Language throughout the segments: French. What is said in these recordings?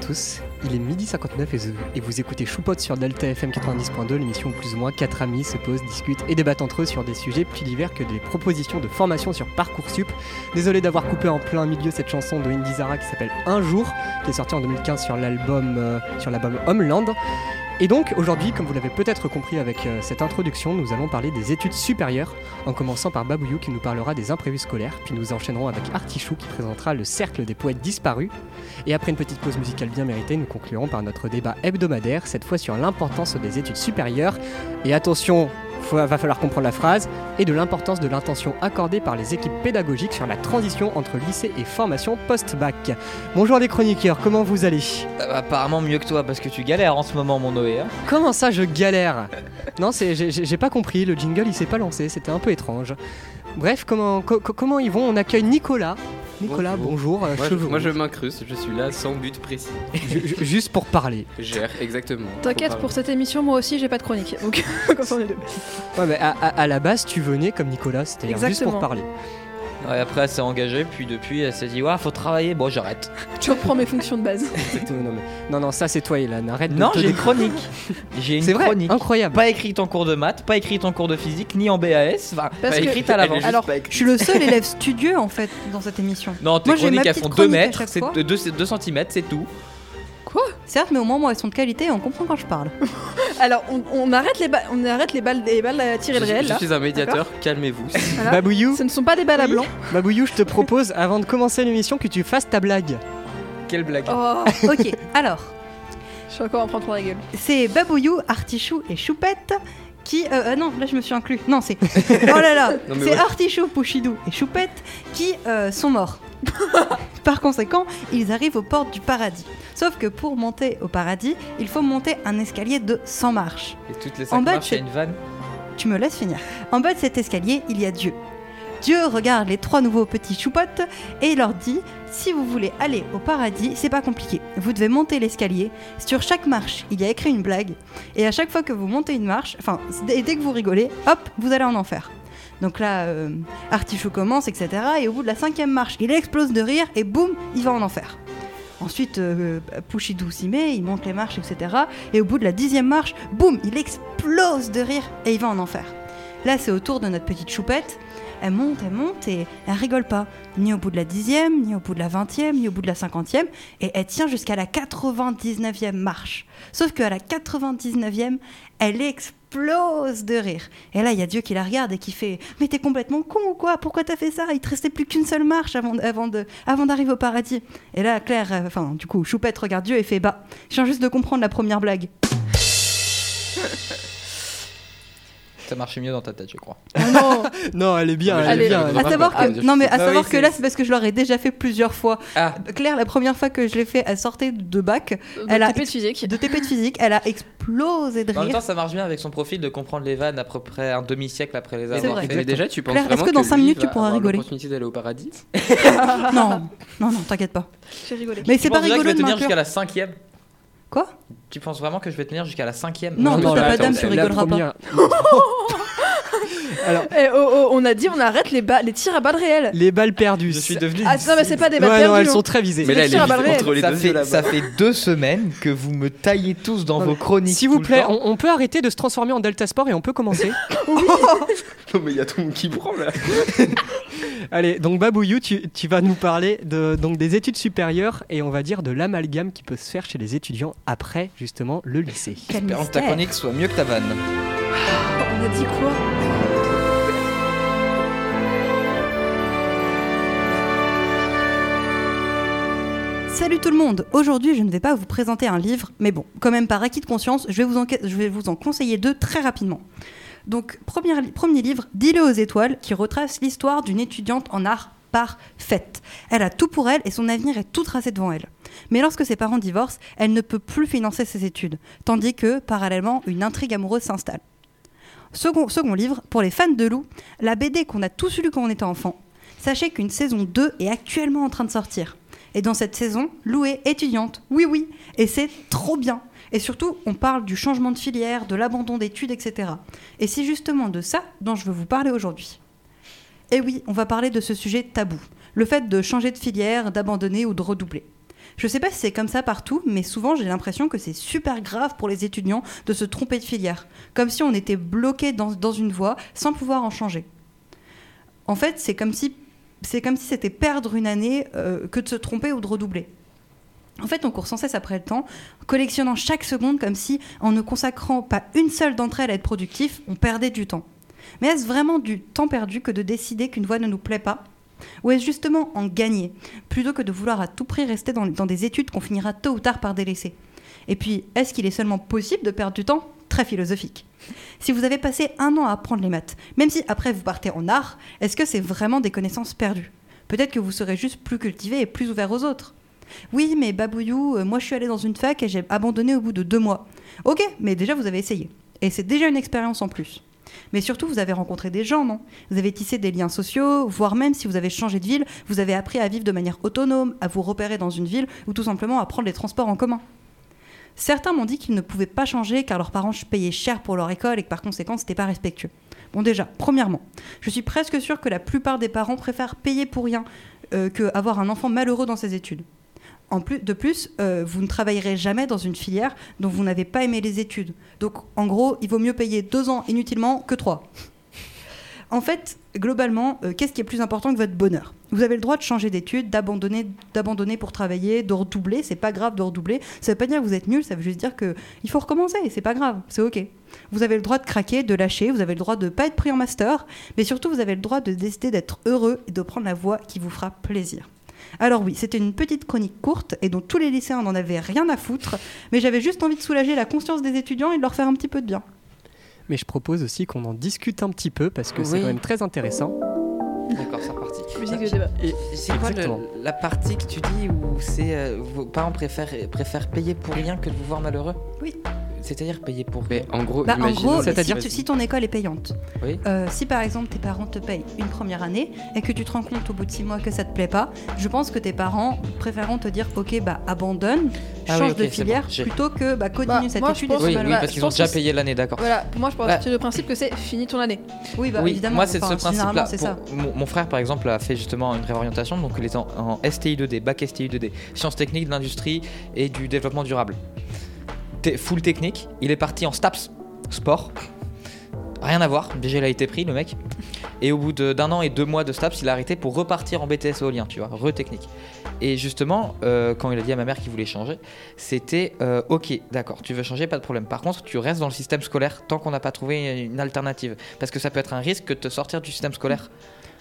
tous, il est midi 59 et, vous écoutez Choupote sur Delta FM 90.2, l'émission où plus ou moins quatre amis se posent, discutent et débattent entre eux sur des sujets plus divers que des propositions de formation sur Parcoursup. Désolé d'avoir coupé en plein milieu cette chanson de Indy Zara qui s'appelle Un jour, qui est sortie en 2015 sur l'album euh, sur l'album Homeland. Et donc aujourd'hui, comme vous l'avez peut-être compris avec euh, cette introduction, nous allons parler des études supérieures, en commençant par Babouyou qui nous parlera des imprévus scolaires, puis nous enchaînerons avec Artichou qui présentera le cercle des poètes disparus. Et après une petite pause musicale bien méritée, nous conclurons par notre débat hebdomadaire, cette fois sur l'importance des études supérieures. Et attention, va falloir comprendre la phrase, et de l'importance de l'intention accordée par les équipes pédagogiques sur la transition entre lycée et formation post-bac. Bonjour les chroniqueurs, comment vous allez? Euh, apparemment mieux que toi parce que tu galères en ce moment mon Noé. hein. Comment ça je galère? Non, c'est j'ai- pas compris, le jingle il s'est pas lancé, c'était un peu étrange. Bref, comment, co- co- comment ils vont? On accueille Nicolas. Nicolas, bonjour, Bonjour. euh, Moi, je, cheveux moi, je m'incruste, je suis là sans but précis. Ju- ju- juste pour parler. Gère, exactement. T'inquiète, pour cette émission, moi aussi, j'ai pas de chronique. Donc, comme on est deux. Ouais, mais à, à- à la base, tu venais comme Nicolas, c'était juste pour Exactement. parler. Ouais, après elle s'est engagée puis depuis elle s'est dit ouais faut travailler bon j'arrête. Tu reprends mes fonctions de base. Exactement, non, mais- non, non, ça c'est toi, Ilan, arrête de Non te j'ai une chronique. J'ai une C'est vrai, chronique. incroyable. Pas écrite en cours de maths, pas écrite en cours de physique, ni en BAS, enfin Parce pas que- écrite à l'avance. Alors. Je suis le seul élève studieux en fait dans cette émission. Non, tes Moi, j'ai ma chroniques elles petite font 2 chronique à mètres, chaque c'est fois. 2, cm, c'est tout. Certes, mais au moins moi elles sont de qualité et on comprend quand je parle. Alors, on, on arrête les balles, on arrête les balles, les balles à tirer le réel. je là. suis un médiateur, calmez-vous. Voilà. Babouyou, Ce ne sont pas des balles à blanc. Babouyou, je te propose, avant de commencer l'émission, que tu fasses ta blague. Quelle blague. Oh, ok, alors, je suis encore en train de prendre la gueule. c'est Babouyou, Artichou et Choupette qui. Euh, euh, non, là je me suis inclus. Non, c'est. Oh là là C'est ouais. Artichou, Pouchidou et Choupette qui euh, sont morts. Par conséquent, ils arrivent aux portes du paradis. Sauf que pour monter au paradis, il faut monter un escalier de 100 marches. Et toutes les En 5 bas, marches, il y a c'est- une vanne. Tu me laisses finir. En bas de cet escalier, il y a Dieu. Dieu regarde les trois nouveaux petits choupottes et leur dit si vous voulez aller au paradis, c'est pas compliqué. Vous devez monter l'escalier. Sur chaque marche, il y a écrit une blague. Et à chaque fois que vous montez une marche, enfin, et dès que vous rigolez, hop, vous allez en enfer. Donc là, euh, Artichaut commence, etc. Et au bout de la cinquième marche, il explose de rire et boum, il va en enfer. Ensuite, euh, Pouchidou s'y met, il monte les marches, etc. Et au bout de la dixième marche, boum, il explose de rire et il va en enfer. Là, c'est au tour de notre petite choupette. Elle monte, elle monte et elle rigole pas. Ni au bout de la dixième, ni au bout de la vingtième, ni au bout de la cinquantième. Et elle tient jusqu'à la 99e marche. Sauf qu'à la 99e, elle explose de rire. Et là, il y a Dieu qui la regarde et qui fait Mais t'es complètement con ou quoi? Pourquoi t'as fait ça? Il te restait plus qu'une seule marche avant d'arriver au paradis. Et là, Claire, euh, enfin, du coup, Choupette regarde Dieu et fait Bah, je viens juste de comprendre la première blague. Ça marchait mieux dans ta tête, je crois. Oh non Non, elle est bien, elle Allez, est bien. elle est À savoir ah, que, non mais à Non, savoir oui, que là c'est parce que je l'aurais déjà fait plusieurs fois. Ah, Claire, la première fois que je l'ai fait, elle sortait de bac, De Elle a- TP de physique. de TP de physique, elle a explosé de en même rire. temps, ça marche bien avec son profil de comprendre les vannes à peu près un demi-siècle après les avoir vrai. fait. Mais déjà, tu penses Claire, est-ce vraiment que dans cinq lui minutes, tu pourras rigoler l'opportunité d'aller au paradis Non, non, non, t'inquiète pas. J'ai rigolé. Mais c'est pas rigolo de jusqu'à la cinquième Quoi? Tu penses vraiment que je vais tenir jusqu'à la cinquième Non, Non, non, attends, d'âme, tu la rigoleras pas. Alors, Eh, oh, oh, on a dit on arrête les, les tirs à balles réelles. les balles perdues. Je suis devenu. Ah non mais c'est pas des balles Ouais, perdues. non, elles sont très visées. Mais là, elle tire à est balles réelles. entre les ça deux fait, ça deux semaines que vous me taillez tous dans Non, vos chroniques. S'il vous plaît, on, on peut arrêter de se transformer en Delta Sport et on peut commencer. Non, mais il y a tout le monde qui prend là. Allez, donc Babouyou, tu, tu vas nous parler de, donc des études supérieures et on va dire de l'amalgame qui peut se faire chez les étudiants après justement le lycée. Espérons que ta chronique soit mieux que ta vanne. On a dit quoi? Salut tout le monde Aujourd'hui, je ne vais pas vous présenter un livre, mais bon, quand même par acquis de conscience, je vais vous en, conseiller deux très rapidement. Donc, premier, li- premier livre, Dis-le aux étoiles, qui retrace l'histoire d'une étudiante en art parfaite. Elle a tout pour elle et son avenir est tout tracé devant elle. Mais lorsque ses parents divorcent, elle ne peut plus financer ses études, tandis que, parallèlement, une intrigue amoureuse s'installe. Second, second livre, pour les fans de loup, la BD qu'on a tous lu quand on était enfant. Sachez qu'une saison 2 est actuellement en train de sortir. Et dans cette saison, Lou est étudiante. Oui, oui. Et c'est trop bien. Et surtout, on parle du changement de filière, de l'abandon d'études, etc. Et c'est justement de ça dont je veux vous parler aujourd'hui. Et oui, on va parler de ce sujet tabou. Le fait de changer de filière, d'abandonner ou de redoubler. Je sais pas si c'est comme ça partout, mais souvent j'ai l'impression que c'est super grave pour les étudiants de se tromper de filière, comme si on était bloqué dans une voie sans pouvoir en changer. En fait, c'est comme si c'est comme si c'était perdre une année euh, que de se tromper ou de redoubler. En fait, on court sans cesse après le temps, collectionnant chaque seconde comme si, en ne consacrant pas une seule d'entre elles à être productif, on perdait du temps. Mais est-ce vraiment du temps perdu que de décider qu'une voie ne nous plaît pas? Ou est-ce justement en gagner, plutôt que de vouloir à tout prix rester dans, dans des études qu'on finira tôt ou tard par délaisser? Et puis, est-ce qu'il est seulement possible de perdre du temps? Très philosophique. Si vous avez passé un an à apprendre les maths, même si après vous partez en art, est-ce que c'est vraiment des connaissances perdues? Peut-être que vous serez juste plus cultivé et plus ouvert aux autres. Oui, mais Babouillou, euh, moi je suis allé dans une fac et j'ai abandonné au bout de deux mois. Ok, mais déjà vous avez essayé. Et c'est déjà une expérience en plus. Mais surtout, vous avez rencontré des gens, non? Vous avez tissé des liens sociaux, voire même si vous avez changé de ville, vous avez appris à vivre de manière autonome, à vous repérer dans une ville ou tout simplement à prendre les transports en commun. Certains m'ont dit qu'ils ne pouvaient pas changer car leurs parents payaient cher pour leur école et que par conséquent, c'était pas respectueux. Bon, déjà, premièrement, je suis presque sûre que la plupart des parents préfèrent payer pour rien euh, que un enfant malheureux dans ses études. En plus, de plus, euh, vous ne travaillerez jamais dans une filière dont vous n'avez pas aimé les études. Donc, en gros, il vaut mieux payer deux ans inutilement que trois. En fait, globalement, euh, qu'est-ce qui est plus important que votre bonheur? Vous avez le droit de changer d'études, d'abandonner, d'abandonner pour travailler, de redoubler. C'est pas grave de redoubler. Ça veut pas dire que vous êtes nul. Ça veut juste dire que il faut recommencer. C'est pas grave. C'est ok. Vous avez le droit de craquer, de lâcher. Vous avez le droit de pas être pris en master. Mais surtout, vous avez le droit de décider d'être heureux et de prendre la voie qui vous fera plaisir. Alors oui, c'était une petite chronique courte et dont tous les lycéens n'en avaient rien à foutre, mais j'avais juste envie de soulager la conscience des étudiants et de leur faire un petit peu de bien. Mais je propose aussi qu'on en discute un petit peu parce que c'est quand même très intéressant. D'accord, c'est reparti. Musique de débat. Et c'est quoi le- la partie que tu dis où c'est euh, vos parents préfèrent, préfèrent payer pour rien que de vous voir malheureux? Oui. C'est-à-dire payer pour Mais en gros, Bah, en gros, C'est-à-dire- si, ton école est payante, Oui. euh, si par exemple tes parents te payent une première année et que tu te rends compte au bout de six mois que ça te plaît pas, je pense que tes parents préféreront te dire ok bah abandonne, Ah oui, change de filière bon, plutôt que bah continue Bah, cette moi, étude. pense- Oui, c'est oui, parce qu'ils ont déjà que payé l'année, d'accord. Voilà, pour moi, je pense Bah. partir du principe que c'est fini ton année. Oui, bah oui, évidemment. moi c'est ce principe-là. mon frère par exemple a fait justement une réorientation, donc il est en, en STI 2D, bac STI 2D, sciences techniques de l'industrie et du développement durable. Full technique, il est parti en STAPS, sport. Rien à voir, déjà il a été pris le mec. Et au bout d'un an et deux mois de STAPS, il a arrêté pour repartir en BTS éolien, tu vois, re-technique. Et justement, euh, quand il a dit à ma mère qu'il voulait changer, c'était euh, ok, d'accord, tu veux changer, pas de problème. Par contre, tu restes dans le système scolaire tant qu'on n'a pas trouvé une alternative. Parce que ça peut être un risque que de te sortir du système scolaire.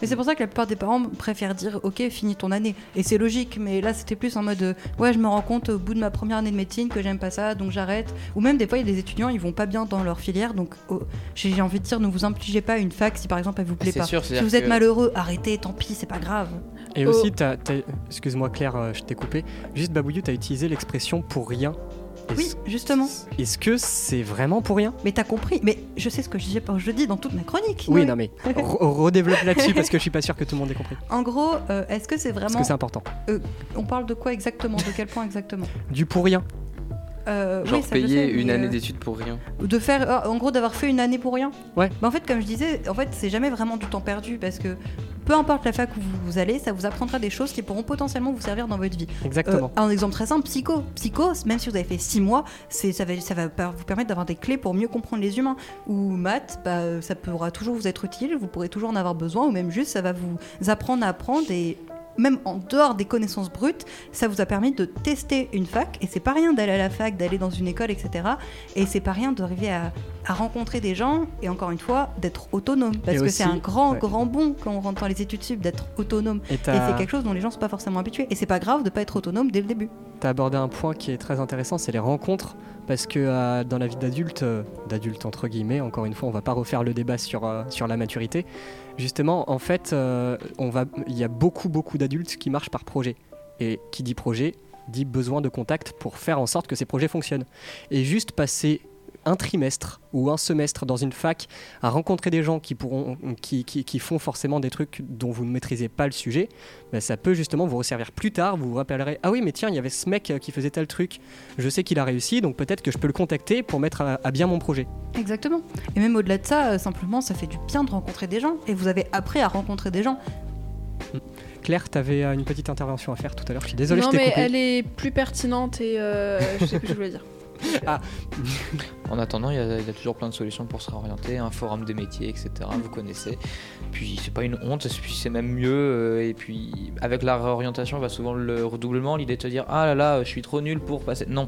Et c'est pour ça que la plupart des parents préfèrent dire ok finis ton année et c'est logique mais là c'était plus en mode euh, ouais je me rends compte au bout de ma première année de médecine que j'aime pas ça donc j'arrête ou même des fois il y a des étudiants ils vont pas bien dans leur filière donc oh, j'ai envie de dire ne vous infligez pas une fac si par exemple elle vous plaît pas sûr, si vous êtes que- malheureux arrêtez tant pis c'est pas grave Et Oh. aussi, t'as- t'as- excuse-moi Claire, euh, je t'ai coupé. Juste Babouillou, tu as utilisé l'expression pour rien. oui Est-ce- justement Est-ce que c'est vraiment pour rien? Mais t'as compris mais je sais ce que je dis, je dis dans toute ma chronique Oui, non mais re- redéveloppe là-dessus parce que je suis pas sûr que tout le monde ait compris. en gros euh, est-ce que c'est Parce vraiment que c'est important. on parle de quoi exactement? De quel point exactement? Du pour rien. Euh, Genre oui, ça, je payer sais, une année euh, d'études pour rien. de faire euh, en gros d'avoir fait une année pour rien Ouais. Bah, en fait comme je disais en fait c'est jamais vraiment du temps perdu parce que peu importe la fac où vous, allez ça vous apprendra des choses qui pourront potentiellement vous servir dans votre vie Exactement. Euh, un exemple très simple psycho psycho même si vous avez fait six mois c'est ça va ça va vous permettre d'avoir des clés pour mieux comprendre les humains ou maths bah, ça pourra toujours vous être utile vous pourrez toujours en avoir besoin ou même juste ça va vous apprendre à apprendre et même en dehors des connaissances brutes, ça vous a permis de tester une fac. Et c'est pas rien d'aller à la fac, d'aller dans une école, etc. Et c'est pas rien d'arriver à, à rencontrer des gens et encore une fois d'être autonome. Parce Et que c'est un grand, ouais. grand bon quand on rentre dans les études sup d'être autonome. Et c'est quelque chose dont les gens sont pas forcément habitués. Et c'est pas grave de pas être autonome dès le début. as abordé un point qui est très intéressant, c'est les rencontres. Parce que euh, dans la vie d'adulte, euh, d'adulte entre guillemets, encore une fois, on va pas refaire le débat sur, euh, sur la maturité. Justement, en fait, euh, il y a beaucoup, beaucoup d'adultes qui marchent par projet. Et qui dit projet, dit besoin de contact pour faire en sorte que ces projets fonctionnent. Et juste passer un trimestre ou un semestre dans une fac à rencontrer des gens qui, pourront, qui, qui- qui font forcément des trucs dont vous ne maîtrisez pas le sujet, ben, ça peut justement vous resservir plus tard. Vous vous rappellerez Ah oui, mais tiens, il y avait ce mec euh, qui faisait tel truc. Je sais qu'il a réussi, donc peut-être que je peux le contacter pour mettre à, à bien mon projet. Exactement. Et même au-delà de ça, euh, simplement, ça fait du bien de rencontrer des gens. Et vous avez appris à rencontrer des gens. Claire, tu avais une petite intervention à faire tout à l'heure. Je suis désolé, non, je t'ai mais coupé. elle est plus pertinente et euh, je sais plus ce que je voulais dire. En attendant, il y, a il y a toujours plein de solutions pour se réorienter, un forum des métiers, etc. Vous connaissez. Puis c'est pas une honte, c'est même mieux. euh, Et puis avec la réorientation, va souvent le redoublement, l'idée de te dire ah là là, je suis trop nul pour passer. Non,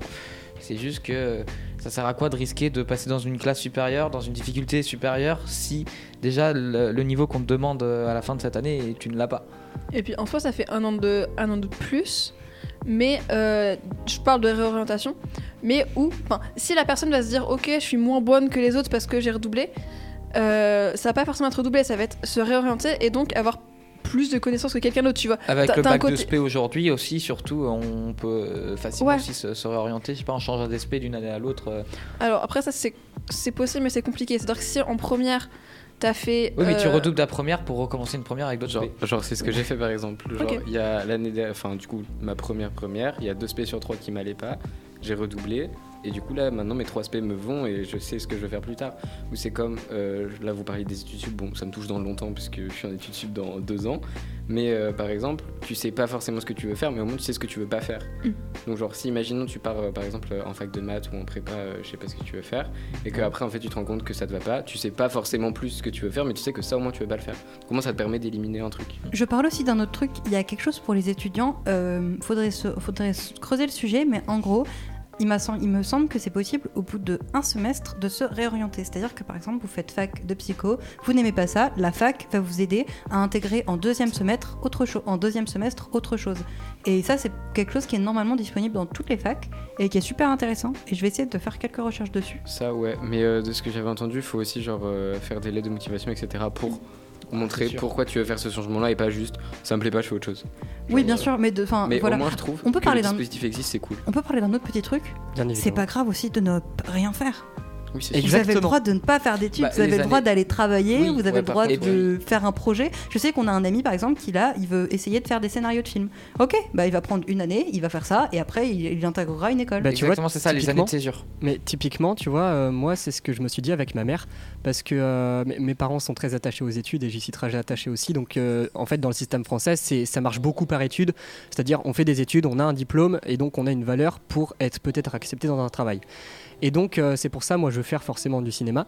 c'est juste que ça sert à quoi de risquer de passer dans une classe supérieure, dans une difficulté supérieure, si déjà le, le niveau qu'on te demande euh, à la fin de cette année, tu ne l'as pas? Et puis en soi, ça fait un an de, un an de plus. Mais euh, je parle de réorientation. Mais où, si la personne va se dire, ok, je suis moins bonne que les autres parce que j'ai redoublé, euh, ça va pas forcément être redoublé, ça va être se réorienter et donc avoir plus de connaissances que quelqu'un d'autre, tu vois. Avec le bac de côté- SP aujourd'hui aussi, surtout, on peut euh, facilement Ouais. aussi se, se réorienter. Je sais pas, en changeant d'SP d'une année à l'autre. euh. Alors après, ça c'est c'est possible, mais c'est compliqué. C'est-à-dire que si en première, t'as fait. Oui, mais tu euh, redoubles ta première pour recommencer une première avec d'autres Genre, genre, c'est ce que j'ai fait par exemple. Genre, il y a l'année, dernière- enfin du coup ma première première, il y a deux SP sur trois qui m'allaient pas. J'ai redoublé et du coup là maintenant mes trois SP me vont et je sais ce que je veux faire plus tard. Ou c'est comme euh, là vous parlez des études sub, bon ça me touche dans longtemps puisque je suis en études sub dans deux ans. Mais euh, par exemple tu sais pas forcément ce que tu veux faire, mais au moins tu sais ce que tu veux pas faire. Mm. Donc genre si imaginons tu pars euh, par exemple en fac de maths ou en prépa, je sais pas ce que tu veux faire, et que après en fait tu te rends compte que ça te va pas, tu sais pas forcément plus ce que tu veux faire, mais tu sais que ça au moins tu veux pas le faire. Comment ça te permet d'éliminer un truc? Je parle aussi d'un autre truc. Il y a quelque chose pour les étudiants. faudrait, se- faudrait se creuser le sujet, mais en gros, il, me semble que c'est possible au bout de un semestre de se réorienter. C'est-à-dire que par exemple, vous faites fac de psycho, vous n'aimez pas ça, la fac va vous aider à intégrer en deuxième semestre autre chose. En deuxième semestre autre chose. Et ça, c'est quelque chose qui est normalement disponible dans toutes les facs et qui est super intéressant. Et je vais essayer de faire quelques recherches dessus. Ça ouais, mais euh, de ce que j'avais entendu, il faut aussi genre euh, faire des lettres de motivation, etc. montrer sûr. pourquoi tu veux faire ce changement-là et pas juste ça me plaît pas, je fais autre chose. Oui, bien sûr, mais de, enfin, Mais voilà. au moins je trouve On peut que parler le d'un- dispositif existe, c'est cool. On peut parler d'un autre petit truc. C'est pas grave aussi de ne rien faire. Oui. Vous avez le droit de ne pas faire d'études, Bah, vous avez le droit années- d'aller travailler, Oui, vous avez ouais, le droit de faire un projet. Je sais qu'on a un ami par exemple qui là, il veut essayer de faire des scénarios de films. Ok, bah il va prendre une année, il va faire ça et après il, il intégrera une école. Bah, tu vois, Exactement, c'est ça, les années de césure. Mais typiquement, tu vois, euh, moi, c'est ce que je me suis dit avec ma mère, parce que euh, mes- parents sont très attachés aux études et j'y suis très attaché aussi. Donc, euh, en fait, dans le système français, ça marche beaucoup par études. C'est-à-dire, on fait des études, on a un diplôme et donc on a une valeur pour être peut-être accepté dans un travail. Et donc, euh, c'est pour ça, moi, je veux faire forcément du cinéma.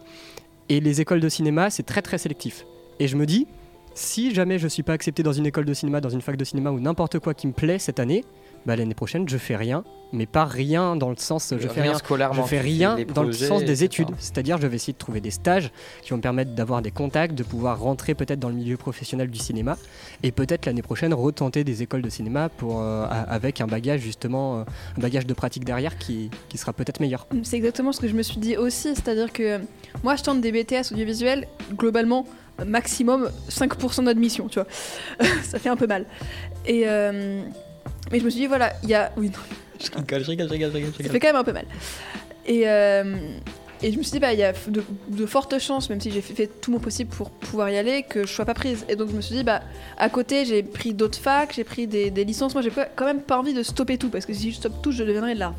Et les écoles de cinéma, c'est très très sélectif. Et je me dis, si jamais je suis pas accepté dans une école de cinéma, dans une fac de cinéma ou n'importe quoi qui me plaît cette année, bah, l'année prochaine, je fais rien. Mais pas rien dans le sens, je fais rien scolairement. je fais rien dans le sens des études. C'est-à-dire, je vais essayer de trouver des stages qui vont me permettre d'avoir des contacts, de pouvoir rentrer peut-être dans le milieu professionnel du cinéma et peut-être l'année prochaine retenter des écoles de cinéma pour, euh, a- avec un bagage justement, euh, un bagage de pratique derrière qui, qui sera peut-être meilleur. C'est exactement ce que je me suis dit aussi, c'est-à-dire que moi je tente des BTS audiovisuels, globalement maximum 5% d'admission, tu vois. ça fait un peu mal. Et euh, mais je me suis dit voilà, il y a oui non, Je rigole, je rigole, je rigole, je rigole, je ça fait quand même un peu mal. Et euh, et je me suis dit bah il y a de, de fortes chances même si j'ai fait, fait tout mon possible pour pouvoir y aller que je sois pas prise. Et donc je me suis dit bah à côté j'ai pris d'autres facs, j'ai pris des, des licences. Moi j'ai quand même pas envie de stopper tout parce que si je stoppe tout je deviendrai de l'arbre.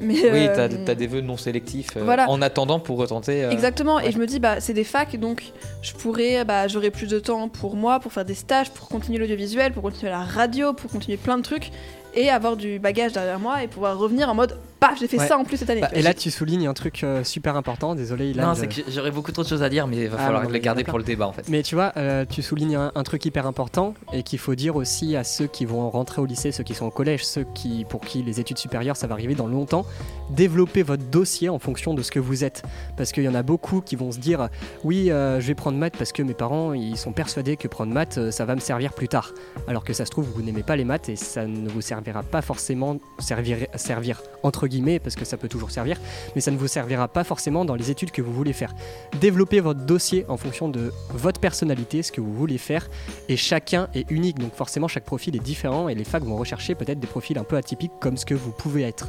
Mais Oui, euh, t'as des vœux non sélectifs euh, voilà. en attendant pour retenter. euh, Exactement, ouais. et je me dis, bah, c'est des facs, donc je pourrais, bah, j'aurai plus de temps pour moi, pour faire des stages, pour continuer l'audiovisuel, pour continuer la radio, pour continuer plein de trucs, et avoir du bagage derrière moi et pouvoir revenir en mode, paf, j'ai fait Ouais. ça en plus cette année. Bah, et là, tu soulignes un truc euh, super important. Désolé, Ilan. Non, c'est que j'aurais beaucoup trop de choses à dire, mais il va Ah, falloir non, les garder pour le débat en fait. Mais tu vois, euh, tu soulignes un, un truc hyper important et qu'il faut dire aussi à ceux qui vont rentrer au lycée, ceux qui sont au collège, ceux qui, pour qui les études supérieures ça va arriver dans longtemps, développez votre dossier en fonction de ce que vous êtes. Parce qu'il y en a beaucoup qui vont se dire oui, euh, je vais prendre maths parce que mes parents ils sont persuadés que prendre maths euh, ça va me servir plus tard. Alors que ça se trouve, vous n'aimez pas les maths et ça ne vous servira pas forcément servir, servir entre parce que ça peut toujours servir, mais ça ne vous servira pas forcément dans les études que vous voulez faire. Développez votre dossier en fonction de votre personnalité, ce que vous voulez faire, et chacun est unique, donc forcément chaque profil est différent, et les facs vont rechercher peut-être des profils un peu atypiques comme ce que vous pouvez être.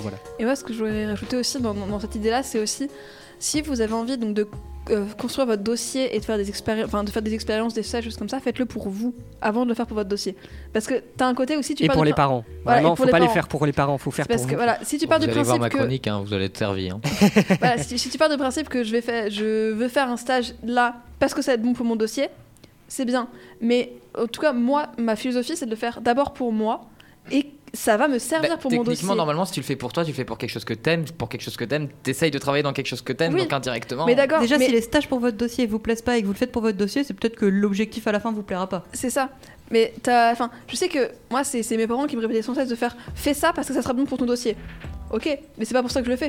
Voilà. Et moi, ce que je voulais rajouter aussi dans cette idée-là, c'est aussi si vous avez envie donc de euh, construire votre dossier et de faire des expériences, enfin de faire des expériences, des stages, choses comme ça, faites-le pour vous avant de le faire pour votre dossier. Parce que t'as un côté aussi tu Et pour les parents. Voilà, Vraiment, faut les pas les parents. faire pour les parents, faut faire Parce pour que vous. voilà, si tu pars vous du allez voir principe ma que chronique, hein, vous allez être servi. hein. voilà, si, si tu pars du principe que je vais faire, je veux faire un stage là parce que ça va être bon pour mon dossier, c'est bien. Mais en tout cas, moi, ma philosophie, c'est de le faire d'abord pour moi et ça va me servir Bah, pour mon dossier. techniquement, normalement, si tu le fais pour toi, tu le fais pour quelque chose que t'aimes. Pour quelque chose que t'aimes, t'essayes de travailler dans quelque chose que t'aimes, Oui. donc indirectement. Mais d'accord, Déjà, mais si les stages pour votre dossier vous plaisent pas et que vous le faites pour votre dossier, c'est peut-être que l'objectif à la fin vous plaira pas. c'est ça. Mais t'as, enfin, je sais que moi, c'est mes parents qui me répétaient sans cesse de faire fais ça parce que ça sera bon pour ton dossier. Ok, mais c'est pas pour ça que je le fais.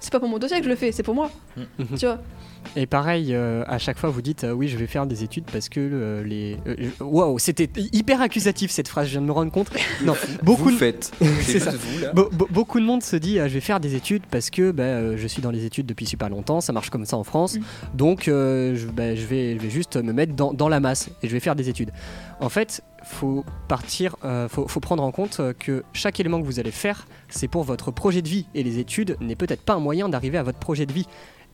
C'est pas pour mon dossier que je le fais, c'est pour moi. Mhm. Tu vois Et pareil, euh, à chaque fois vous dites euh, oui, je vais faire des études parce que euh, les. je- Waouh, c'était hyper accusatif cette phrase, je viens de me rendre compte. Non, beaucoup vous de. faites. C'est ça. Vous, là. Be- be- beaucoup de monde se dit ah, je vais faire des études parce que bah, euh, je suis dans les études depuis super longtemps, ça marche comme ça en France, Mm. donc euh, je, bah, je vais, je vais juste me mettre dans, dans la masse et je vais faire des études. En fait, faut partir, euh, faut, faut prendre en compte que chaque élément que vous allez faire, c'est pour votre projet de vie et les études n'est peut-être pas un moyen d'arriver à votre projet de vie.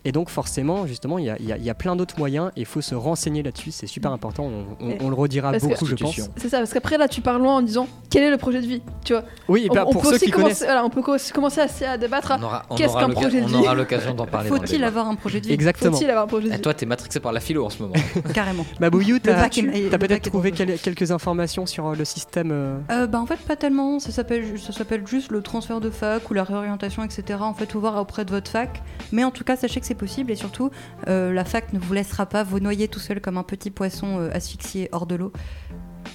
Et donc forcément, justement, il y a, il y a- il y a plein d'autres moyens et il faut se renseigner là-dessus, c'est super important, on, on- Et- on le redira parce que- beaucoup je pense. C'est ça, parce qu'après là, tu pars loin en disant quel est le projet de vie. Tu vois? Oui, et on, bah, on pour peut ceux aussi qui commencer, voilà, on peut co- commencer à, à débattre. on on qu'est-ce qu'un projet de on vie? aura l'occasion d'en parler. Faut-il avoir un projet de vie? Exactement. Faut-il avoir un projet de vie? toi, t'es matrixé par la philo en ce moment. Carrément. Mabouyou, t'as peut-être trouvé quelques informations sur euh, le système. euh, Euh, bah en fait pas tellement, ça s'appelle ju- ça s'appelle juste le transfert de fac ou la réorientation etc. En fait faut voir auprès de votre fac, mais en tout cas sachez que c'est possible et surtout euh, la fac ne vous laissera pas vous noyer tout seul comme un petit poisson euh, asphyxié hors de l'eau,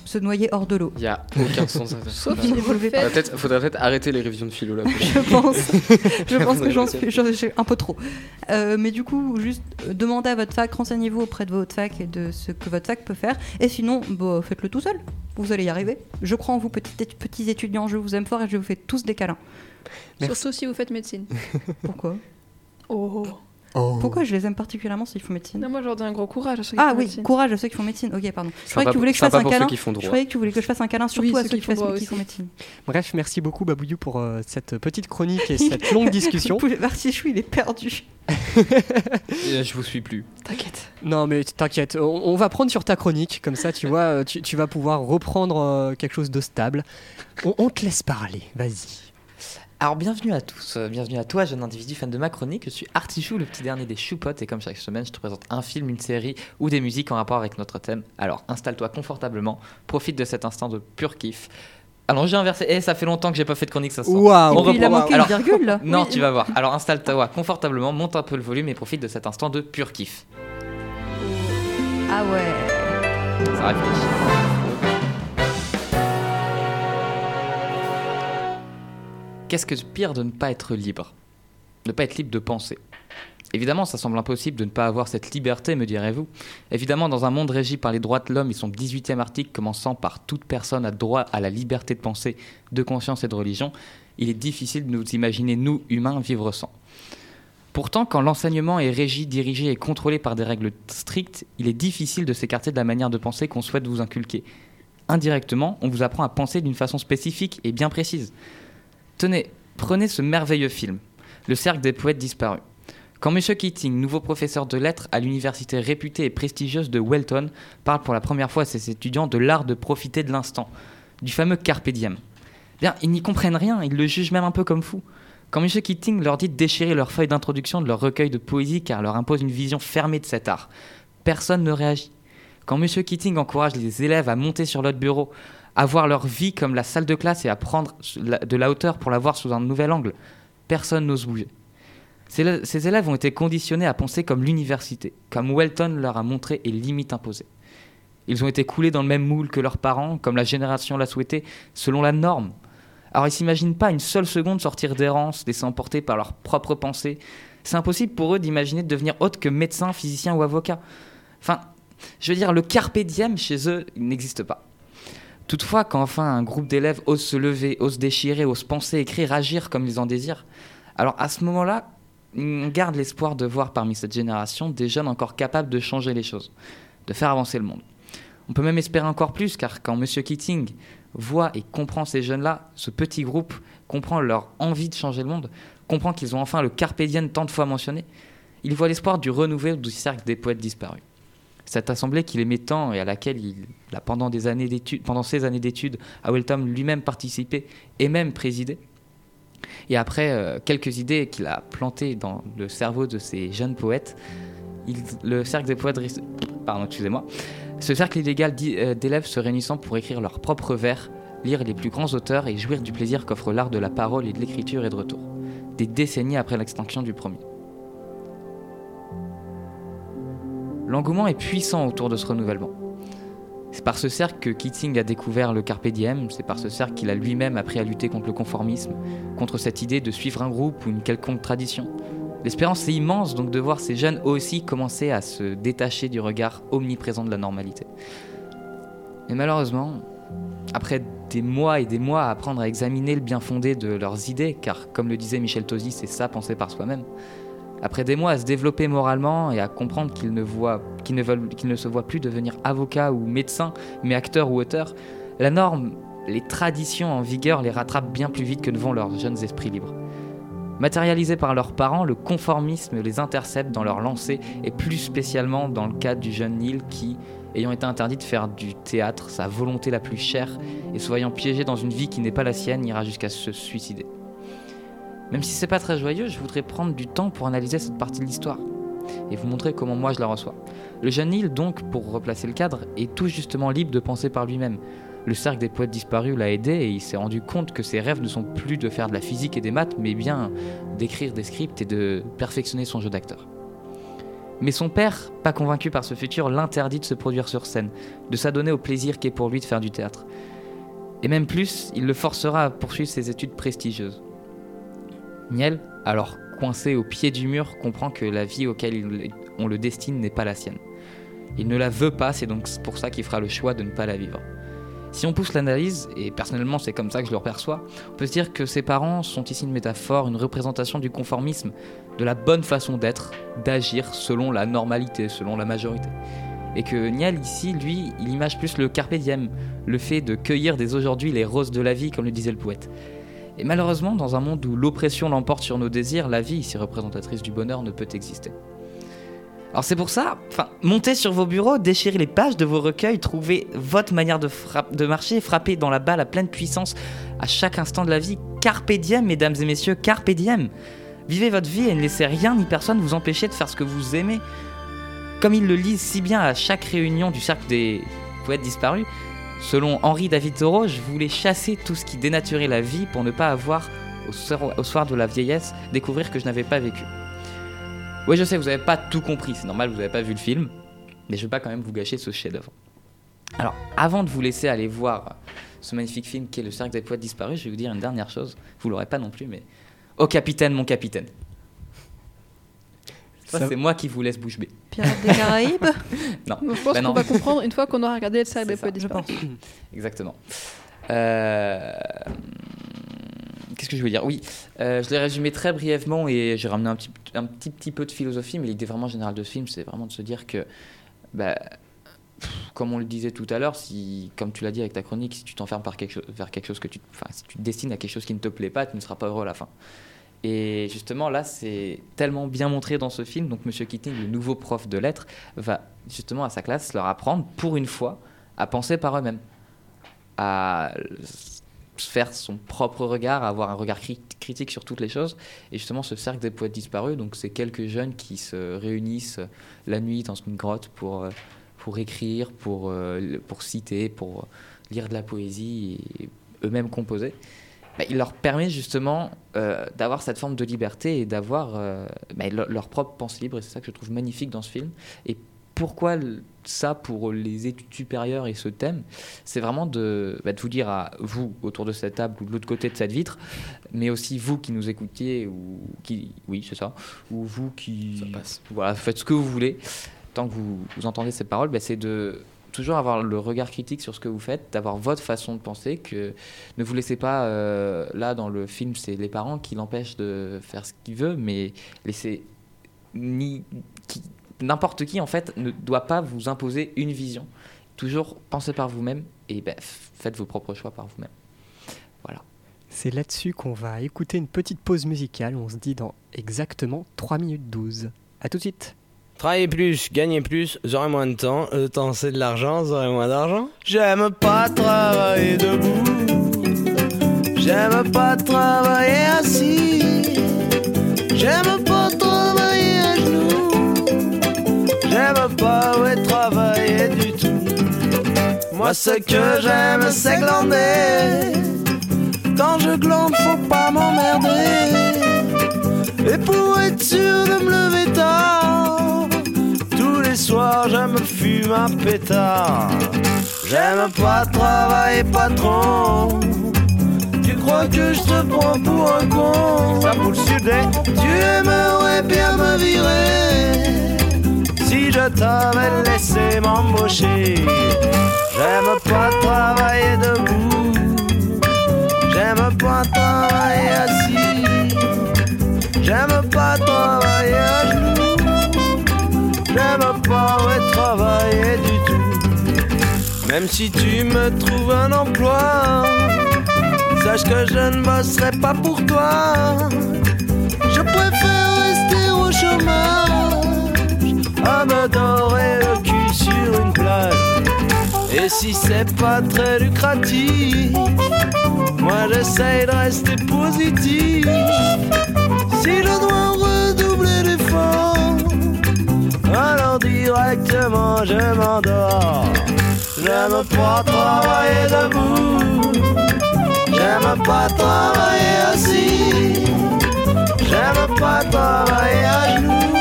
se noyer hors de l'eau. Il y a aucun sens à faire. Sauf ça. le Faudrait peut-être, arrêter les révisions de philo là. Je pense, je pense que j'en suis un peu trop. Euh, mais du coup juste demandez à votre fac, renseignez-vous auprès de votre fac et de ce que votre fac peut faire, et sinon bah, faites-le tout seul. Vous allez y arriver. Je crois en vous petits, petits étudiants, je vous aime fort et je vous fais tous des câlins. Merci. Surtout si vous faites médecine. Pourquoi? Oh. Pourquoi je les aime particulièrement s'ils font médecine? Non, moi, je leur dis un gros courage à ceux qui Ah font oui, médecine. courage à ceux qui font médecine. Ok, pardon. Je croyais que tu voulais que je fasse un pour câlin. ceux qui font Je croyais que tu voulais que je fasse un câlin surtout Oui, à ceux ceux qui qui, font qui font médecine. Bref, merci beaucoup Babouyou pour euh, cette petite chronique et cette longue discussion. Bartichou, il est perdu. Euh, Je vous suis plus. T'inquiète. Non mais t'inquiète, on, on va prendre sur ta chronique, comme ça tu vois, euh, tu, tu vas pouvoir reprendre euh, quelque chose de stable. On, on te laisse parler, vas-y. Alors bienvenue à tous, euh, bienvenue à toi jeune individu fan de ma chronique, je suis Artichou, le petit dernier des choupottes et comme chaque semaine je te présente un film, une série ou des musiques en rapport avec notre thème. Alors installe-toi confortablement, profite de cet instant de pur kiff. Alors j'ai inversé, eh ça fait longtemps que j'ai pas fait de chronique, ça se sent. Waouh On il a manqué Alors- une virgule là. Non Oui. tu vas voir, alors installe-toi confortablement, monte un peu le volume et profite de cet instant de pur kiff. Ah ouais. Ça réfléchit. Qu'est-ce que pire de ne pas être libre? Ne pas être libre de penser. Évidemment, ça semble impossible de ne pas avoir cette liberté, me direz-vous. Évidemment, dans un monde régi par les droits de l'homme et son 18e article commençant par toute personne a droit à la liberté de pensée, de conscience et de religion, il est difficile de nous imaginer, nous, humains, vivre sans. Pourtant, quand l'enseignement est régi, dirigé et contrôlé par des règles strictes, il est difficile de s'écarter de la manière de penser qu'on souhaite vous inculquer. Indirectement, on vous apprend à penser d'une façon spécifique et bien précise. Tenez, prenez ce merveilleux film, Le cercle des poètes disparus. Quand M. Keating, nouveau professeur de lettres à l'université réputée et prestigieuse de Welton, parle pour la première fois à ses étudiants de l'art de profiter de l'instant, du fameux carpe diem, bien, ils n'y comprennent rien, ils le jugent même un peu comme fou. Quand M. Keating leur dit de déchirer leurs feuilles d'introduction de leur recueil de poésie car leur impose une vision fermée de cet art, personne ne réagit. Quand M. Keating encourage les élèves à monter sur leur bureau, à voir leur vie comme la salle de classe et à prendre de la hauteur pour la voir sous un nouvel angle, personne n'ose bouger. Ces, élèves ont été conditionnés à penser comme l'université, comme Welton leur a montré et limite imposé. Ils ont été coulés dans le même moule que leurs parents, comme la génération l'a souhaité, selon la norme. Alors ils s'imaginent pas une seule seconde sortir d'errance, laissés emporter par leurs propres pensées. C'est impossible pour eux d'imaginer de devenir autre que médecin, physicien ou avocat. Enfin, je veux dire, le carpe diem chez eux n'existe pas. Toutefois, quand enfin un groupe d'élèves ose se lever, ose déchirer, ose penser, écrire, agir comme ils en désirent, alors à ce moment-là, on garde l'espoir de voir parmi cette génération des jeunes encore capables de changer les choses, de faire avancer le monde. On peut même espérer encore plus, car quand M. Keating voit et comprend ces jeunes-là, ce petit groupe comprend leur envie de changer le monde, comprend qu'ils ont enfin le carpe diem tant de fois mentionné, il voit l'espoir du renouveau du cercle des poètes disparus. Cette assemblée qu'il aimait tant et à laquelle il a pendant, des années d'études, pendant ces années d'études à Weltham lui-même participé et même présidé. Et après euh, quelques idées qu'il a plantées dans le cerveau de ces jeunes poètes, il- le cercle des poètes, pardon, excusez-moi, Ce cercle illégal euh, d'élèves se réunissant pour écrire leurs propres vers, lire les plus grands auteurs et jouir du plaisir qu'offre l'art de la parole et de l'écriture est de retour, des décennies après l'extinction du premier. L'engouement est puissant autour de ce renouvellement. C'est par ce cercle que Keating a découvert le carpe diem, c'est par ce cercle qu'il a lui-même appris à lutter contre le conformisme, contre cette idée de suivre un groupe ou une quelconque tradition. L'espérance est immense donc de voir ces jeunes aussi commencer à se détacher du regard omniprésent de la normalité. Mais malheureusement, après des mois et des mois à apprendre à examiner le bien fondé de leurs idées, car comme le disait Michel Tosi, c'est ça penser par soi-même, après des mois à se développer moralement et à comprendre qu'ils ne, voient- ne se voient plus devenir avocat ou médecin, mais acteur ou auteur, la norme, les traditions en vigueur les rattrapent bien plus vite que ne vont leurs jeunes esprits libres. Matérialisés par leurs parents, le conformisme les intercepte dans leur lancée, et plus spécialement dans le cas du jeune Neil qui, ayant été interdit de faire du théâtre, sa volonté la plus chère, et se voyant piégé dans une vie qui n'est pas la sienne, ira jusqu'à se suicider. Même si c'est pas très joyeux, je voudrais prendre du temps pour analyser cette partie de l'histoire et vous montrer comment moi je la reçois. Le jeune Neil, donc, pour replacer le cadre, est tout justement libre de penser par lui-même. Le cercle des poètes disparus l'a aidé et il s'est rendu compte que ses rêves ne sont plus de faire de la physique et des maths, mais bien d'écrire des scripts et de perfectionner son jeu d'acteur. Mais son père, pas convaincu par ce futur, l'interdit de se produire sur scène, de s'adonner au plaisir qu'est pour lui de faire du théâtre. Et même plus, il le forcera à poursuivre ses études prestigieuses. Niel, alors coincé au pied du mur, comprend que la vie auquel on le destine n'est pas la sienne. Il ne la veut pas, c'est donc pour ça qu'il fera le choix de ne pas la vivre. Si on pousse l'analyse, et personnellement c'est comme ça que je le perçois, on peut se dire que ses parents sont ici une métaphore, une représentation du conformisme, de la bonne façon d'être, d'agir selon la normalité, selon la majorité. Et que Niel ici, lui, il image plus le carpe diem, le fait de cueillir dès aujourd'hui les roses de la vie, comme le disait le poète. Et malheureusement, dans un monde où l'oppression l'emporte sur nos désirs, la vie, ici représentatrice du bonheur, ne peut exister. Alors c'est pour ça, enfin, montez sur vos bureaux, déchirez les pages de vos recueils, trouvez votre manière de marcher, frappez dans la balle à pleine puissance à chaque instant de la vie. Carpe diem, mesdames et messieurs, carpe diem. Vivez votre vie et ne laissez rien ni personne vous empêcher de faire ce que vous aimez. Comme ils le lisent si bien à chaque réunion du cercle des poètes disparus, selon Henri David Thoreau, je voulais chasser tout ce qui dénaturait la vie pour ne pas avoir, au soir, au de la vieillesse, découvrir que je n'avais pas vécu. Oui, je sais, vous n'avez pas tout compris, c'est normal, vous n'avez pas vu le film, mais je ne vais pas quand même vous gâcher ce chef-d'œuvre. Alors, avant de vous laisser aller voir ce magnifique film qui est Le Cercle des Poètes Disparus, je vais vous dire une dernière chose. Vous l'aurez pas non plus, mais. Oh capitaine, mon capitaine. Ça, Ça- c'est moi qui vous laisse bouche bée. Pirates des Caraïbes Non, Je pense Bah qu'on va comprendre une fois qu'on aura regardé le cercle C'est des poètes je disparus. pense. exactement. Euh, Qu'est-ce que je veux dire? Oui, euh, je l'ai résumé très brièvement et j'ai ramené un petit, un petit, petit peu de philosophie, mais l'idée vraiment générale de ce film, c'est vraiment de se dire que, bah, pff, comme on le disait tout à l'heure, si, comme tu l'as dit avec ta chronique, si tu t'enfermes par quelque chose, vers quelque chose que tu, enfin, si tu te destines à quelque chose qui ne te plaît pas, tu ne seras pas heureux à la fin. Et justement, là, c'est tellement bien montré dans ce film. Donc, Monsieur Keating, le nouveau prof de lettres, va justement à sa classe leur apprendre, pour une fois, à penser par eux-mêmes, à faire son propre regard, à avoir un regard cri- critique sur toutes les choses. Et justement, ce cercle des poètes disparus, donc c'est quelques jeunes qui se réunissent la nuit dans une grotte pour, euh, pour écrire, pour, euh, pour citer, pour euh, lire de la poésie eux-mêmes composer. Bah, il leur permet justement euh, d'avoir cette forme de liberté et d'avoir euh, bah, leur, leur propre pensée libre. Et c'est ça que je trouve magnifique dans ce film. Et pourquoi ça pour les études supérieures et ce thème C'est vraiment de, bah, de vous dire à vous autour de cette table ou de l'autre côté de cette vitre, mais aussi vous qui nous écoutiez ou qui, oui, c'est ça, ou vous qui, Ça passe. voilà, faites ce que vous voulez. Tant que vous, vous entendez ces paroles, c'est de toujours avoir le regard critique sur ce que vous faites, d'avoir votre façon de penser, que ne vous laissez pas, euh, là dans le film, c'est les parents qui l'empêchent de faire ce qu'il veut, mais laissez ni n'importe qui en fait ne doit pas vous imposer une vision. Toujours pensez par vous-même et ben, faites vos propres choix par vous-même. Voilà. C'est là-dessus qu'on va écouter une petite pause musicale. On se dit dans exactement 3 minutes 12. A tout de suite. Travailler plus, gagner plus, j'aurai moins de temps. Le temps c'est de l'argent, j'aurai moins d'argent. J'aime pas travailler debout. J'aime pas travailler assis. J'aime pas travailler à genoux. J'aime pas ouais, travailler du tout. Moi, ce que j'aime, c'est glander. Quand je glande, faut pas m'emmerder. Et pour être sûr de me lever tard, tous les soirs, je me fume un pétard. J'aime pas travailler patron. Tu crois que je te prends pour un con? Ça pour le sud Tu aimerais bien me virer. Si je t'avais laissé m'embaucher. J'aime pas travailler debout. J'aime pas travailler assis J'aime pas travailler à genoux J'aime pas travailler du tout Même si tu me trouves un emploi Sache que je ne bosserai pas pour toi. Je préfère rester au chômage à me dorer le cul sur une plage. Et si c'est pas très lucratif, moi j'essaye de rester positif. Si je dois redoubler d'efforts, alors directement je m'endors. J'aime pas travailler debout. J'aime pas travailler assis. J'aime pas travailler à genoux.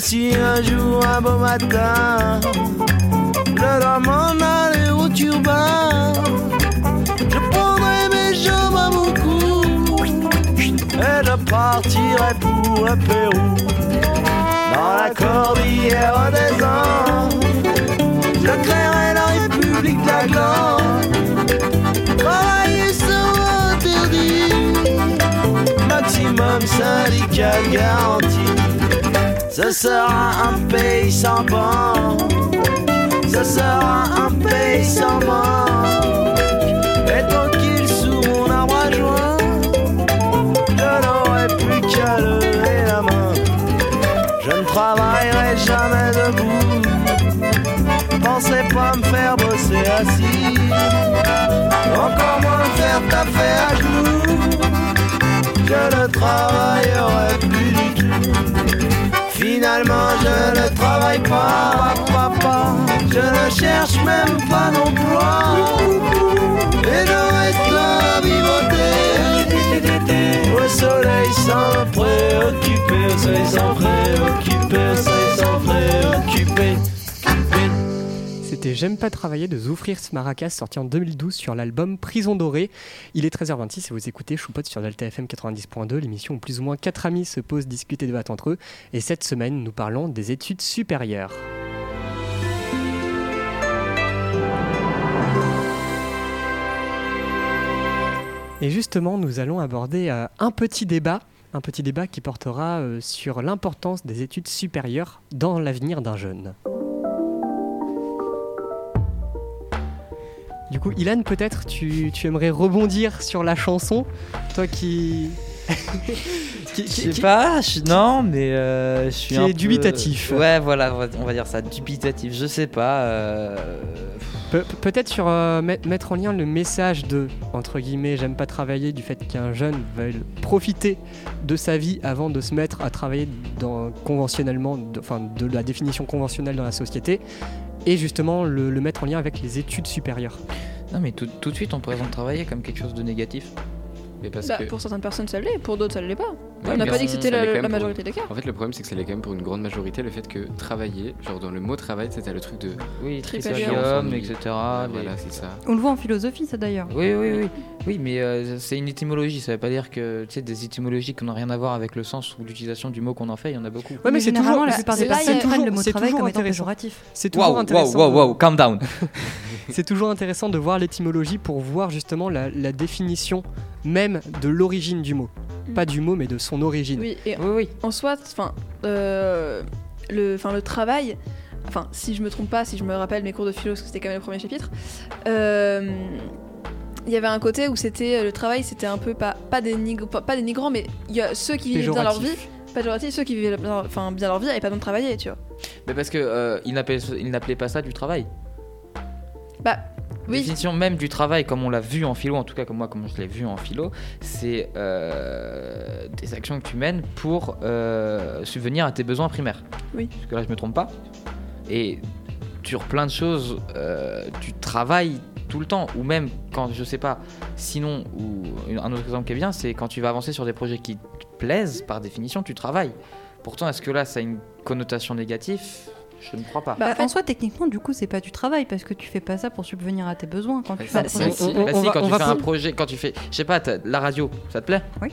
Si un jour, un beau matin, je dois m'en aller au turbin, je prendrai mes jambes à mon cou et je partirai pour le Pérou. Dans la cordillère des Andes, je créerai la République de la glande. Travailler sera interdit, maximum syndical garanti. Ce sera un pays sans banque, ce sera un pays sans manque. Et tranquille sous mon arbre joint, je n'aurai plus qu'à lever la main. Je ne travaillerai jamais debout. Pensez pas me faire bosser assis. Encore moins me faire taper à genoux. Je ne travaillerai plus du tout. Finalement, je ne travaille pas, papa. Je ne cherche même pas d'emploi. Et je reste là. Au soleil sans préoccuper, soleil sans préoccuper, soleil sans préoccuper. J'aime pas travailler de Zoufrir Maracas, sorti en 2012 sur l'album Prison Dorée. Il est 13h26 et vous écoutez Choupot sur Delta FM 90.2, l'émission où plus ou moins 4 amis se posent, discutent et débattent entre eux. Et cette semaine, nous parlons des études supérieures. Et justement, nous allons aborder euh, un petit débat, un petit débat qui portera euh, sur l'importance des études supérieures dans l'avenir d'un jeune. Du coup, Ilan, peut-être tu, tu aimerais rebondir sur la chanson, toi qui. qui, Je sais pas, je- non, mais euh, je suis Qui un est peu- dubitatif. Ouais, voilà, on va- dire ça, dubitatif. Je sais pas. euh, Pe- pe- Peut-être sur euh, met- mettre en lien le message de, entre guillemets, j'aime pas travailler, du fait qu'un jeune veuille profiter de sa vie avant de se mettre à travailler dans, conventionnellement, de- enfin de la définition conventionnelle dans la société, et justement le, mettre en lien avec les études supérieures. Non, mais tout, tout de suite, on présente travailler comme quelque chose de négatif. Mais parce Bah, que. Pour certaines personnes, ça l'est, pour d'autres, ça l'est pas. Ouais, On n'a pas dit que c'était la, pour- majorité des cas. En fait, le problème, c'est que ça l'est quand même pour une grande majorité le fait que travailler, genre dans le mot travail, c'était le truc de. Oui, Tripalium. etc. Voilà, c'est ça. On le voit en philosophie, ça d'ailleurs. Oui, oui, oui. Oui, mais euh, c'est une étymologie. Ça veut pas dire que tu sais des étymologies qui n'ont rien à voir avec le sens ou l'utilisation du mot qu'on en fait. Il y en a beaucoup. Ouais, mais c'est toujours- la plupart des personnes prennent le mot travail comme étant intéressant. péjoratif. C'est toujours Waouh, intéressant. waouh, waouh, calm down. C'est toujours intéressant de voir l'étymologie pour voir justement la définition même de l'origine du mot. Mm. Pas du mot, mais de son origine. Oui, et Oui, oui. en soi, enfin, euh, le, enfin, le travail, enfin, si je me trompe pas, si je me rappelle mes cours de philo, parce que c'était quand même le premier chapitre, euh, il y avait un côté où c'était le travail, c'était un peu pas, pas, dénigr- pas, pas dénigrant, mais il y a ceux qui vivaient bien leur vie, Péjoratif. péjoratif, ceux qui vivaient bien, enfin, bien leur vie avaient pas besoin de travailler, tu vois. Mais parce que euh, il n'appelait il n'appelait pas ça du travail. Bah, Oui. définition même du travail, comme on l'a vu en philo, en tout cas comme moi, comme je l'ai vu en philo, c'est euh, des actions que tu mènes pour euh, subvenir à tes besoins primaires. Oui. Parce que là, je me trompe pas. Et sur plein de choses, euh, tu travailles tout le temps, ou même quand, je sais pas, sinon, ou un autre exemple qui est bien, c'est quand tu vas avancer sur des projets qui te plaisent, par définition, tu travailles. Pourtant, est-ce que là, ça a une connotation négative? Je ne crois pas. Bah, Bah, en soi, techniquement, du coup, c'est pas du travail parce que tu fais pas ça pour subvenir à tes besoins quand tu Bah, fais un projet. Bah quand tu va fais un projet, quand tu fais, je sais pas, la radio, ça te plaît? Oui.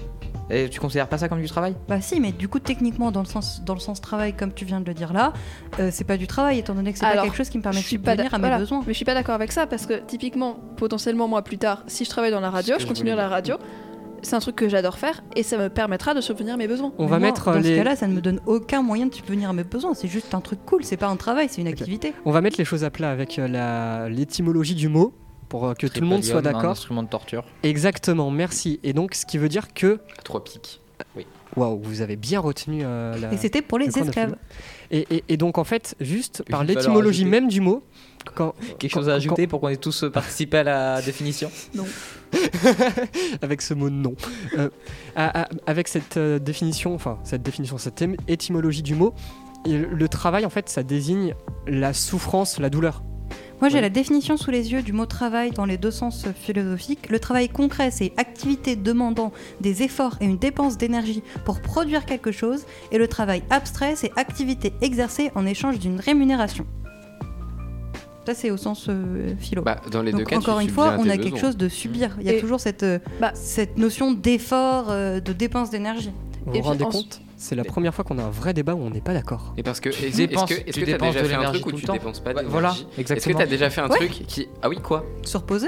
Et tu considères pas ça comme du travail? Bah si, mais du coup, techniquement, dans le sens, dans le sens travail, comme tu viens de le dire là, euh, c'est pas du travail, étant donné que c'est pas quelque chose qui me permet de subvenir à mes voilà. besoins. Mais je suis pas d'accord avec ça parce que typiquement, potentiellement moi plus tard, si je travaille dans la radio, je je continue à la radio. C'est un truc que j'adore faire et ça me permettra de subvenir à mes besoins. On Mais va moi, mettre dans les. ce cas-là, ça ne me donne aucun moyen de subvenir à mes besoins. C'est juste un truc cool, c'est pas un travail, c'est une activité. On va mettre les choses à plat avec euh, la- l'étymologie du mot pour euh, que tout le monde soit Tripalium, Un d'accord. instrument de torture. Exactement, merci. Et donc, ce qui veut dire que, À trois pics. waouh, vous avez bien retenu euh, la. Et c'était pour les le esclaves. Et, et- et donc, en fait, juste par l'étymologie même du mot, quand, Quelque Quand- chose à quand- ajouter pour qu'on ait tous euh, participé à la définition? avec ce mot non, Euh, à- à- avec cette euh, définition, enfin cette définition, cette étymologie du mot, le travail en fait ça désigne la souffrance, la douleur. Moi, j'ai la définition sous les yeux du mot travail dans les deux sens philosophiques. Le travail concret, c'est activité demandant des efforts et une dépense d'énergie pour produire quelque chose. Et le travail abstrait, c'est activité exercée en échange d'une rémunération. Ça, c'est au sens euh, philo. Bah, dans les deux cas, tu encore une fois, on a quelque besoins. chose de subir. Il y a Et- toujours cette, euh, Bah- cette notion d'effort, euh, de dépense d'énergie. Vous Et vous rendez en- compte? C'est la première fois qu'on a un vrai débat où on n'est pas d'accord. Et parce que est-ce dépenses- est-ce que tu que t'as dépenses déjà de fait un l'énergie truc où tu temps. dépenses pas d'énergie? Voilà, Est-ce que exactement. t'as déjà fait un Ouais. truc qui ah oui quoi? Se reposer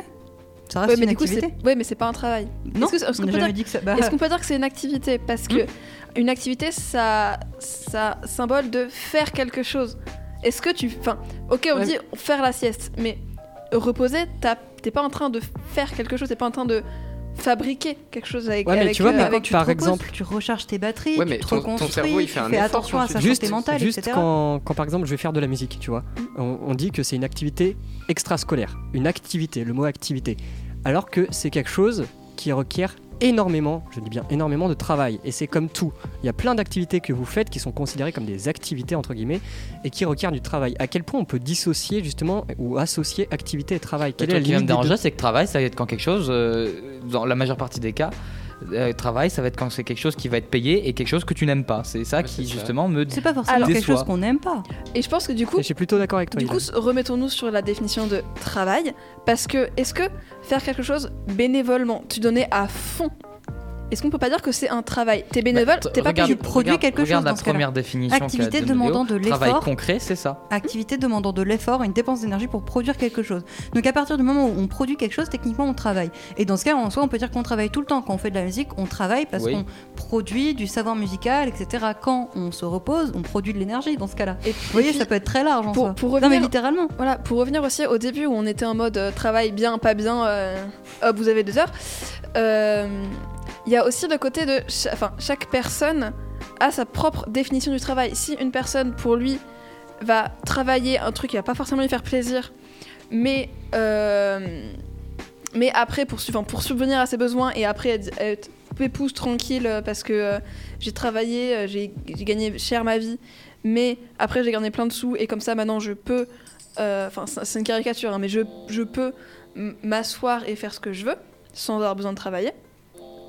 Ça reste Ouais, une mais du coup, activité. c'est ouais, mais c'est pas un travail. Non, Est-ce que- est-ce qu'on peut dire- dit que ça. bah, Est-ce qu'on peut dire que c'est une activité? Parce que une activité, ça, ça symbole de faire quelque chose. Est-ce que tu, enfin, ok, on Ouais. dit faire la sieste, mais reposer, t'es pas en train de faire quelque chose, t'es pas en train de fabriquer quelque chose avec. Ouais, mais avec, tu vois, euh, mais avec tu par reposes, exemple- tu recharges tes batteries, Ouais, tu mais te ton- cerveau, il fait un fais effort attention à quand sa Juste, santé mentale, juste etc. quand, quand par exemple je vais faire de la musique, tu vois, on, on dit que c'est une activité extrascolaire, une activité, le mot activité, alors que c'est quelque chose qui requiert énormément, je dis bien énormément de travail, et c'est comme tout. Il y a plein d'activités que vous faites qui sont considérées comme des activités entre guillemets et qui requièrent du travail. À quel point on peut dissocier justement ou associer activité et travail? Quelle est la Ce qui me limite déranger, c'est que travail, ça va être quand quelque chose, euh, dans la majeure partie des cas, euh, travail, ça va être quand c'est quelque chose qui va être payé et quelque chose que tu n'aimes pas. C'est ça Ouais, qui ça. justement me. C'est pas forcément Alors- quelque chose qu'on n'aime pas. Et je pense que du coup, Et je suis plutôt d'accord avec toi. Du coup, remettons-nous sur la définition de travail, parce que est-ce que faire quelque chose bénévolement, tu donnais à fond, est-ce qu'on peut pas dire que c'est un travail? T'es bénévole, Bah, t'es pas regarde- payé. tu produis regarde- quelque chose Regarde la dans ce première définition. Activité demandant de Travail l'effort. concret, c'est ça. Activité demandant de l'effort et une dépense d'énergie pour produire quelque chose. Donc à partir du moment où on produit quelque chose, techniquement on travaille. Et dans ce cas, en soi, on peut dire qu'on travaille tout le temps. Quand on fait de la musique, on travaille parce Oui. qu'on produit du savoir musical, etc. Quand on se repose, on produit de l'énergie dans ce cas-là. Et, Vous voyez, ça peut être très large en pour, soi. pour Non mais revenir, littéralement. voilà, pour revenir aussi au début où on était en mode euh, travail bien, pas bien, euh, hop, vous avez deux heures. euh, Il y a aussi le côté de, enfin, chaque personne a sa propre définition du travail. Si une personne, pour lui, va travailler un truc qui va pas forcément lui faire plaisir, mais euh, mais après pour, subvenir à ses besoins et après être, être pépouze tranquille euh, parce que euh, j'ai travaillé, j'ai gagné cher ma vie, mais après j'ai gagné plein de sous et comme ça maintenant je peux, enfin c'est une caricature, hein, mais je, je peux m'asseoir et faire ce que je veux sans avoir besoin de travailler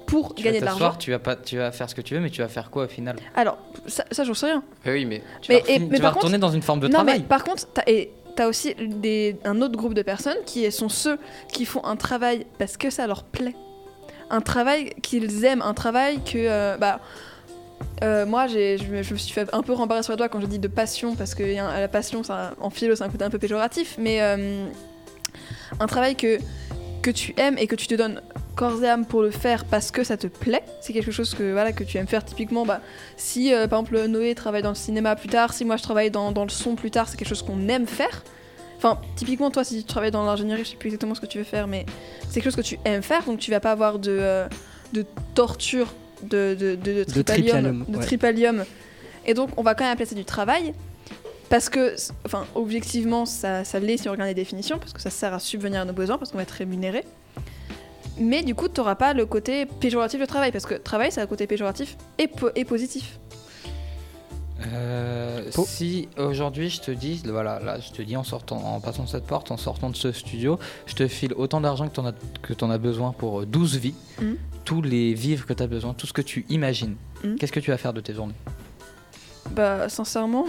pour Tu gagner de l'argent. tu vas pas, tu vas faire ce que tu veux, mais tu vas faire quoi au final? Alors ça, ça j'en sais rien. Ah Oui, mais Tu Mais- vas, et- mais vas par contre- retourner dans une forme de non travail. mais par contre t'as et t'as aussi des, un autre groupe de personnes qui sont ceux qui font un travail parce que ça leur plaît, un travail qu'ils aiment, un travail que euh, bah euh, moi j'ai, je, me, je me suis fait un peu rembarrer sur les doigts quand j'ai dit de passion parce que a- la passion ça, en philo c'est un côté un peu péjoratif mais euh, un travail que que tu aimes et que tu te donnes corps et âme pour le faire parce que ça te plaît, c'est quelque chose que voilà que tu aimes faire typiquement bah si euh, par exemple Noé travaille dans le cinéma plus tard, si moi je travaille dans, dans le son plus tard, c'est quelque chose qu'on aime faire. Enfin, typiquement toi si tu travailles dans l'ingénierie, je sais plus exactement ce que tu veux faire, mais c'est quelque chose que tu aimes faire, donc tu vas pas avoir de, euh, de torture de, de, de, de tripalium, tripalium, de ouais. tripalium. Et donc on va quand même appeler ça du travail. Parce que, enfin, objectivement, ça, ça l'est si on regarde les définitions, parce que ça sert à subvenir à nos besoins, parce qu'on va être rémunéré. Mais du coup, tu n'auras pas le côté péjoratif de travail, parce que travail, c'est un côté péjoratif et, po- et positif. Euh, Si aujourd'hui je te dis, voilà, là je te dis en sortant, en passant cette porte, en sortant de ce studio, je te file autant d'argent que tu en as, que t'en as besoin pour euh, 12 vies, Mhm. tous les vivres que tu as besoin, tout ce que tu imagines. Mhm. Qu'est-ce que tu vas faire de tes journées? Bah, sincèrement,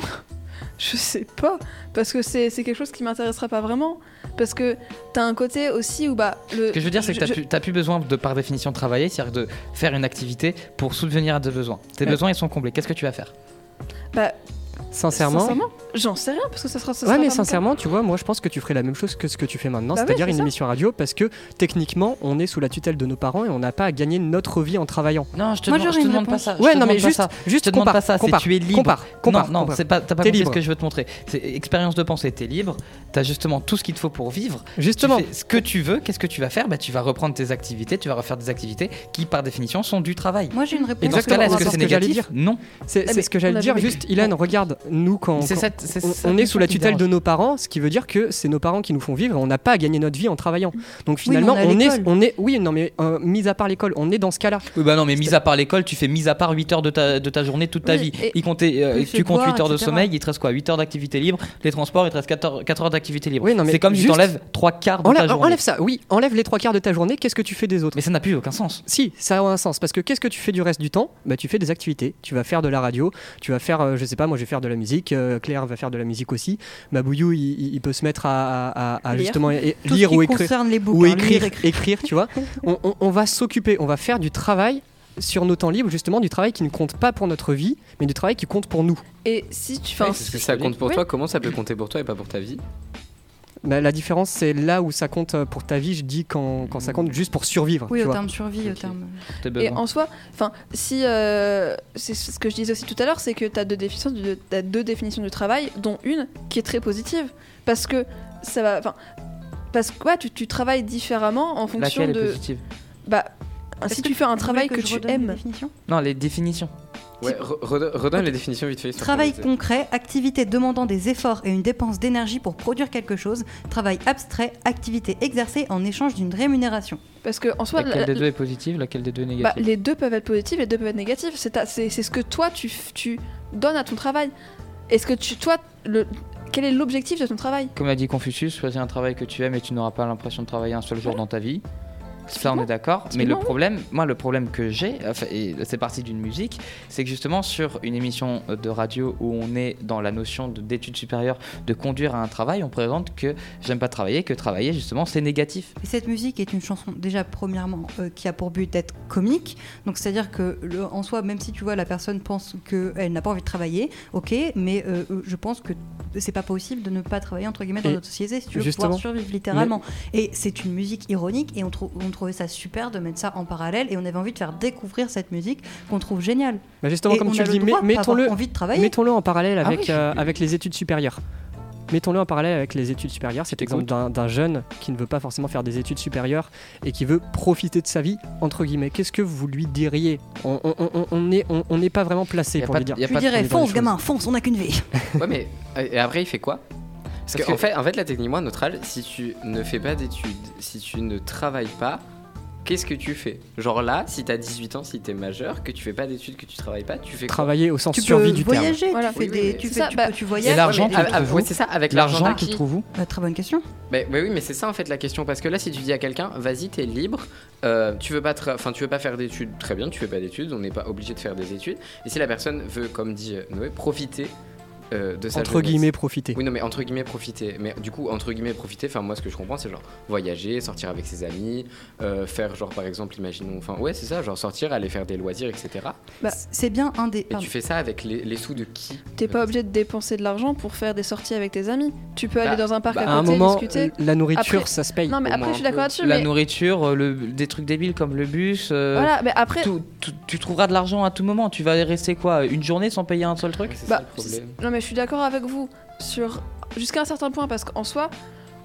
je sais pas. Parce que c'est c'est quelque chose qui m'intéressera pas vraiment. Parce que t'as un côté aussi où, bah. Le, Ce que je veux dire, c'est que je- n'as plus besoin de par définition de travailler, c'est-à-dire de faire une activité pour subvenir à tes besoins. Tes Ouais. besoins ils sont comblés. Qu'est-ce que tu vas faire? Bah, Sincèrement? sincèrement, j'en sais rien, parce que ça sera. ça Ouais, sera mais sincèrement, tu vois, moi je pense que tu ferais la même chose que ce que tu fais maintenant, Bah c'est-à-dire c'est une ça. émission radio, parce que techniquement, on est sous la tutelle de nos parents et on n'a pas à gagner notre vie en travaillant. Non, je te Moi, demande, je te demande pas ça. Ouais, non, mais juste, ça. juste Je te demande compare, pas ça, c'est compare, tu es libre. compare, compare. non, c'est pas, t'as pas T'es compris libre. ce que je veux te montrer. C'est expérience de pensée, t'es libre, t'as justement tout ce qu'il te faut pour vivre. Justement. Tu fais ce que tu veux, qu'est-ce que tu vas faire? Bah, Tu vas reprendre tes activités, tu vas refaire des activités qui, par définition, sont du travail. Moi j'ai une réponse. Et dans ce cas-là, est-ce que c'est c'est ce que j'allais négatif? Non. C'est ce que j'allais dire. avait- Juste, Ilan, regarde, nous, quand, C'est quand- on, est sous la tutelle de nos parents, ce qui veut dire que c'est nos parents qui nous font vivre et on n'a pas à gagner notre vie en travaillant. Donc finalement, on est on, est, l'école. on est, oui, non, mais euh, mis à part l'école, on est dans ce cas-là. Oui, bah non, mais mis à part l'école, tu fais mis à part 8 heures de ta, de ta journée toute ta Oui, vie. et- Il comptait, euh, tu comptes boire, 8 heures de sommeil, il te reste quoi 8 heures d'activité libre, les transports, il te reste 4 heures, 4 heures d'activité libre. Oui, non, mais c'est comme si tu juste- enlèves 3 quarts de ta Enlève, journée. enlève ça, oui, enlève les trois quarts de ta journée, qu'est-ce que tu fais des autres? Mais ça n'a plus aucun sens. Si, ça a un sens. Parce que qu'est-ce que tu fais du reste du temps? Bah, Tu fais des activités. Tu vas faire de la radio, tu vas faire, euh, je sais pas, moi je vais faire de la musique, euh, Claire va faire de la musique aussi. Mabouillou, il, peut se mettre à, à- à- à Lire. justement Tout lire ce qui ou écrire. concerne les bouquins, Ou lire, écrire, tu vois. On, on- on va s'occuper, on va faire du travail sur nos temps libres, justement, du travail qui ne compte pas pour notre vie, mais du travail qui compte pour nous. Et si tu. Ouais, Enfin, c'est ce que ça compte pour Oui. toi, comment ça peut compter pour toi et pas pour ta vie? Bah, la différence, c'est là où ça compte euh, pour ta vie, je dis quand, quand ça compte juste pour survivre. Oui, tu au vois. terme survie, au terme. Et en soi, enfin, si euh, c'est ce que je disais aussi tout à l'heure, c'est que tu as deux définitions, du, deux définitions du travail, dont une qui est très positive, parce que ça va, enfin, parce que ouais, tu, tu travailles différemment en fonction Laquelle est de, positive? Bah, si que tu fais un travail que, je tu les aimes, définitions? Non, les définitions. Ouais, re- redonne les définitions vite fait. Travail concret, activité demandant des efforts et une dépense d'énergie pour produire quelque chose. Travail abstrait, activité exercée en échange d'une rémunération. parce que en soi, Laquelle la- des deux est positive, laquelle des deux est bah, négative les deux peuvent être positifs, les deux peuvent être négatifs. C'est ta- c'est c'est ce que toi tu, tu donnes à ton travail. Est-ce que tu, toi, le, quel est l'objectif de ton travail? Comme l'a dit Confucius, choisis un travail que tu aimes et tu n'auras pas l'impression de travailler un seul jour dans ta vie. Ça, on est d'accord. Mais le problème, moi, le problème que j'ai, et c'est parti d'une musique, c'est que justement sur une émission de radio où on est dans la notion de- d'études supérieures, de conduire à un travail, on présente que j'aime pas travailler, que travailler justement c'est négatif. Et cette musique est une chanson déjà premièrement euh, qui a pour but d'être comique. Donc c'est-à-dire que le, en soi, même si tu vois la personne pense qu'elle n'a pas envie de travailler, ok, mais euh, euh, je pense que c'est pas possible de ne pas travailler entre guillemets dans Et notre société si tu veux justement, pouvoir survivre littéralement. Et c'est une musique ironique et on, trou- on trouvait ça super de mettre ça en parallèle et on avait envie de faire découvrir cette musique qu'on trouve géniale. Bah, justement, et comme tu le dis, mettons-le envie de travailler. mettons-le en parallèle Ah avec, oui. euh, avec les études supérieures. Mettons-le en parallèle avec les études supérieures. C'est t'écoute. l'exemple d'un- jeune qui ne veut pas forcément faire des études supérieures et qui veut profiter de sa vie, entre guillemets. Qu'est-ce que vous lui diriez? On on- on- on n'est on, on n'est pas vraiment placé pour pas lui dire. Je lui dirais fonce gamin, fonce, on n'a qu'une vie. Ouais, mais et après, il fait quoi? Parce Parce qu'en que- fait, en fait, la technique, moi, âge, si tu ne fais pas d'études, si tu ne travailles pas, qu'est-ce que tu fais? Genre là, si t'as 18 ans, si t'es majeur, que tu fais pas d'études, que tu travailles pas, tu fais quoi? Travailler au sens Tu peux survie du terme. voyager, Voilà. tu fais Oui, des, tu fais, ça, tu, bah, peux- tu Et voyages. l'argent, Ouais, trouves où ouais, c'est ça, avec l'argent L'argent, tu d'acquis. trouves où? Bah, très bonne question. Mais, mais oui, mais c'est ça en fait la question parce que là, si tu dis à quelqu'un, vas-y, t'es libre, euh, tu veux pas, tra- enfin, tu veux pas faire d'études, très bien, tu fais pas d'études, on n'est pas obligé de faire des études. Et si la personne veut, comme dit euh, Noé, profiter euh, de sa Entre jeunesse. guillemets, profiter. Oui, non, mais entre guillemets, profiter. Mais du coup, entre guillemets, profiter, enfin, moi, ce que je comprends, c'est genre voyager, sortir avec ses amis, euh, faire, genre, par exemple, imaginons, enfin, ouais, c'est ça, genre sortir, aller faire des loisirs, etc. Bah, c'est bien un des. Et pardon. tu fais ça avec les, les sous de qui T'es pas obligé de dépenser de l'argent pour faire des sorties avec tes amis. Tu peux aller Bah, dans un parc bah, à À un côté moment, discuter. la nourriture, Après- ça se paye. Non, mais au après, je suis d'accord là-dessus. La mais- nourriture, euh, le- des trucs débiles comme le bus. euh, Voilà, mais après, tout- tout- tu trouveras de l'argent à tout moment. Tu vas rester quoi Une journée sans payer un seul truc? C'est Bah, ça le problème. Non mais je suis d'accord avec vous sur jusqu'à un certain point parce qu'en soi,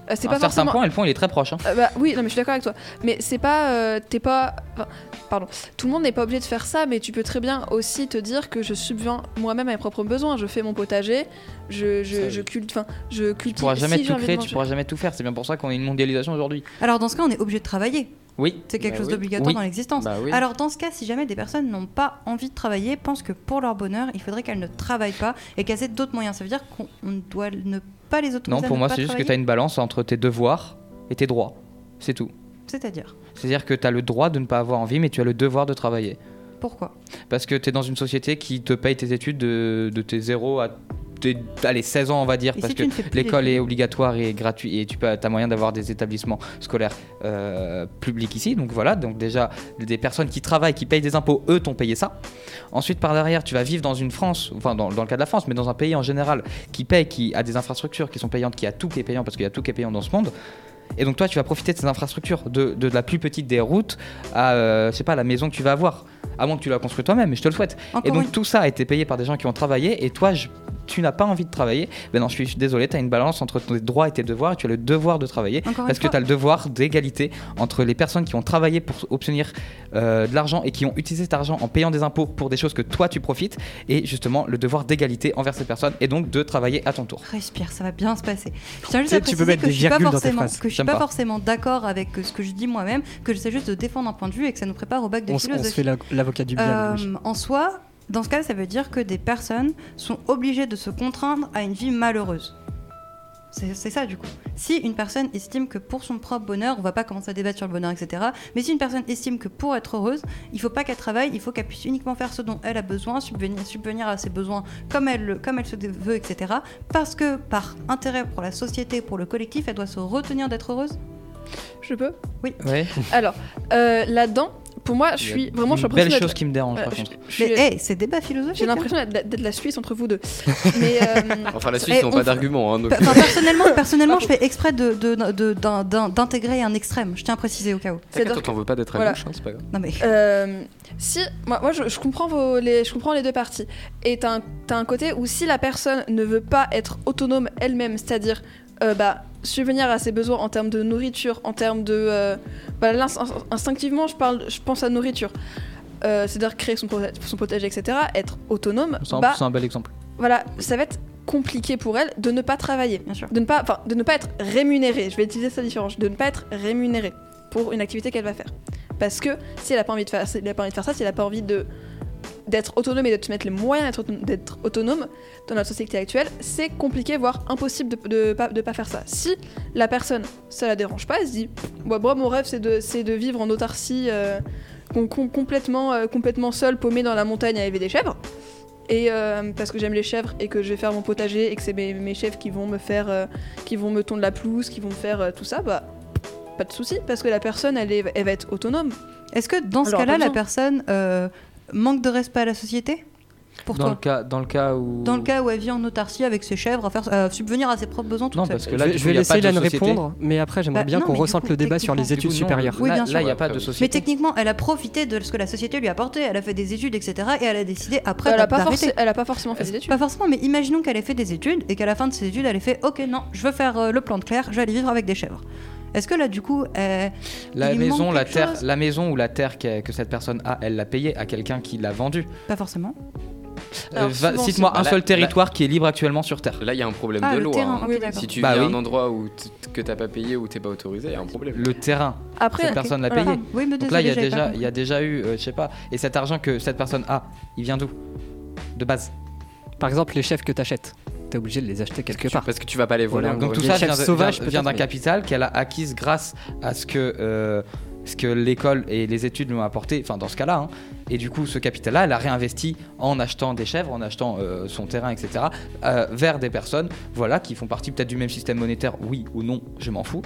Euh, c'est À pas un certain forcément. point, et le point il est très proche. hein. Euh, bah, oui, non, mais je suis d'accord avec toi. Mais c'est pas. euh, T'es pas. enfin, pardon. Tout le monde n'est pas obligé de faire ça, mais tu peux très bien aussi te dire que je subviens moi-même à mes propres besoins. Je fais mon potager, je, je, je culte. Enfin, je Tu cultive. pourras jamais si tout créer, tu pourras jamais tout faire. C'est bien pour ça qu'on a une mondialisation aujourd'hui. Alors dans ce cas, on est obligé de travailler. Oui. C'est quelque Bah chose oui. d'obligatoire Oui. dans l'existence. Bah oui. Alors dans ce cas, si jamais des personnes n'ont pas envie de travailler, pensent que pour leur bonheur, il faudrait qu'elles ne travaillent pas et qu'elles aient d'autres moyens. Ça veut dire qu'on on doit ne pas les autoriser. Non, pour moi, c'est juste que tu as une balance entre tes devoirs et tes droits. C'est tout. C'est-à-dire C'est-à-dire que tu as le droit de ne pas avoir envie, mais tu as le devoir de travailler. pourquoi? Parce que tu es dans une société qui te paye tes études de, de tes 0 à allez, 16 ans, on va dire, Et parce si que l'école est obligatoire et gratuite et tu as moyen d'avoir des établissements scolaires euh, publics ici. Donc voilà, donc déjà, des personnes qui travaillent, qui payent des impôts, eux t'ont payé ça. Ensuite, par derrière, tu vas vivre dans une France, enfin dans, dans le cas de la France, mais dans un pays en général qui paye, qui a des infrastructures qui sont payantes, qui a tout qui est payant, parce qu'il y a tout qui est payant dans ce monde. Et donc toi, tu vas profiter de ces infrastructures, de, de la plus petite des routes à, euh, je sais pas, la maison que tu vas avoir. À moins que tu la construis toi-même, mais je te le souhaite. Encore Et donc tout ça a été payé par des gens qui ont travaillé et toi je- tu n'as pas envie de travailler. Ben non, je suis, désolé, tu as une balance entre tes droits et tes devoirs et tu as le devoir de travailler Encore parce que tu as le devoir d'égalité entre les personnes qui ont travaillé pour obtenir euh, de l'argent et qui ont utilisé cet argent en payant des impôts pour des choses que toi tu profites et justement le devoir d'égalité envers ces personnes et donc de travailler à ton tour. Respire, ça va bien se passer. Je tiens juste à tu préciser peux mettre que des je suis pas dans forcément, que je suis pas, pas. forcément d'accord avec euh, ce que je dis moi-même, que j'essaie juste de défendre un point de vue et que ça nous prépare au bac de On, s- on se philosophie. fait la- l'avocat du diable. Euh, en soi, dans ce cas, ça veut dire que des personnes sont obligées de se contraindre à une vie malheureuse. C'est ça du coup. Si une personne estime que pour son propre bonheur, on va pas commencer à débattre sur le bonheur, etc. Mais si une personne estime que pour être heureuse, il faut pas qu'elle travaille, il faut qu'elle puisse uniquement faire ce dont elle a besoin, subvenir, subvenir à ses besoins comme elle, le- comme elle se veut, etc. Parce que par intérêt pour la société, pour le collectif, elle doit se retenir d'être heureuse? Je peux? Ouais. Alors, euh, là-dedans, pour moi, je suis vraiment. je suis Une belle chose qui me dérange par contre. je Mais suis- hey, c'est débat philosophique. J'ai hein. l'impression d'être la Suisse entre vous deux. Mais euh, Enfin, la Eh, Suisse, ils n'ont on pas f- d'argument. Hein, donc- Enfin, personnellement, personnellement je fais exprès de- de- de- d'un- d'un- d'intégrer un extrême. Je tiens à préciser au cas où. C'est-à-dire on t'en veut pas d'être à voilà. gauche, hein, c'est pas grave. Non mais Euh, si, moi, moi je, je comprends vos, les, je comprends les deux parties. Et t'as un, t'as un côté où si la personne ne veut pas être autonome elle-même, c'est-à-dire euh, bah, subvenir à ses besoins en termes de nourriture, en termes de... euh, là, ins- instinctivement, je, parle, je pense à nourriture. Euh, c'est-à-dire créer son, pota- son potager, etc. Être autonome, C'est un, bah, un bel exemple. voilà, ça va être compliqué pour elle de ne pas travailler. bien sûr. De ne pas, enfin, de ne pas être rémunérée. Je vais utiliser sa différence. De ne pas être rémunérée pour une activité qu'elle va faire. Parce que si elle a pas envie de faire, si elle a pas envie de faire ça, si elle a pas envie de d'être autonome et de se mettre les moyens d'être autonome- dans notre société actuelle, c'est compliqué, voire impossible de, de, pas, de pas faire ça. Si la personne, ça la dérange pas, elle se dit, moi, moi, mon rêve c'est de, vivre en autarcie euh, com- com- complètement, euh, complètement seule, paumée dans la montagne à élever des chèvres. Et euh, parce que j'aime les chèvres et que je vais faire mon potager et que c'est mes, mes chèvres qui vont me faire, qui vont me tondre la pelouse, qui vont me faire tout ça, bah pas de souci parce que la personne elle, est, elle va être autonome. Est-ce que dans ce cas-là, la personne euh, manque de respect à la société Pour Dans le, toi cas, dans le cas où. Dans le cas où elle vit en autarcie avec ses chèvres, à faire, subvenir à ses propres besoins toute Non, parce que Je là, je vais laisser Hélène société. répondre, mais après j'aimerais Bah, bien qu'on ressente coup, le débat sur les études coup, supérieures. Oui, là, bien là, sûr. il n'y a pas de Mais Mais société. techniquement, elle a profité de ce que la société lui a apporté. Elle a fait des études, etc. Et elle a décidé après elle, a pas forcément fait des études. Pas forcément, mais imaginons qu'elle ait fait des études et qu'à la fin de ses études, elle ait fait Ok, non, je veux faire euh, le plan de clair, je vais aller vivre avec des chèvres. Est-ce que là, du coup, euh, La maison, la terre, la maison ou la terre que, que cette personne a, elle l'a payée à quelqu'un qui l'a vendue. pas forcément Euh, va- Cite-moi c'est- un seul là- territoire qui est libre actuellement sur terre. Là, il y a un problème Ah, de le loi. terrain, hein. ok, d'accord. Si tu Bah vis à oui. un endroit où t- que t'as pas payé ou t'es pas autorisé, il y a un problème. Le terrain, Après, cette personne l'a voilà. payé. Ah, Oui, mais Donc là, il y a désolé, j'avais pas déjà, il y a déjà eu, euh, je sais pas, et cet argent que cette personne a, il vient d'où? De base. Par exemple, les chefs que t'achètes, obligé de les acheter quelque part. Parce que tu vas pas les voler. Voilà, Donc tout ça vient, sauvages, vient- vient d'un mais- capital qu'elle a acquise grâce à ce que, euh, ce que l'école et les études lui ont apporté, enfin dans ce cas-là. hein. Et du coup, ce capital-là, elle a réinvesti en achetant des chèvres, en achetant euh, son terrain, etc., euh, vers des personnes voilà, qui font partie peut-être du même système monétaire, oui ou non, je m'en fous.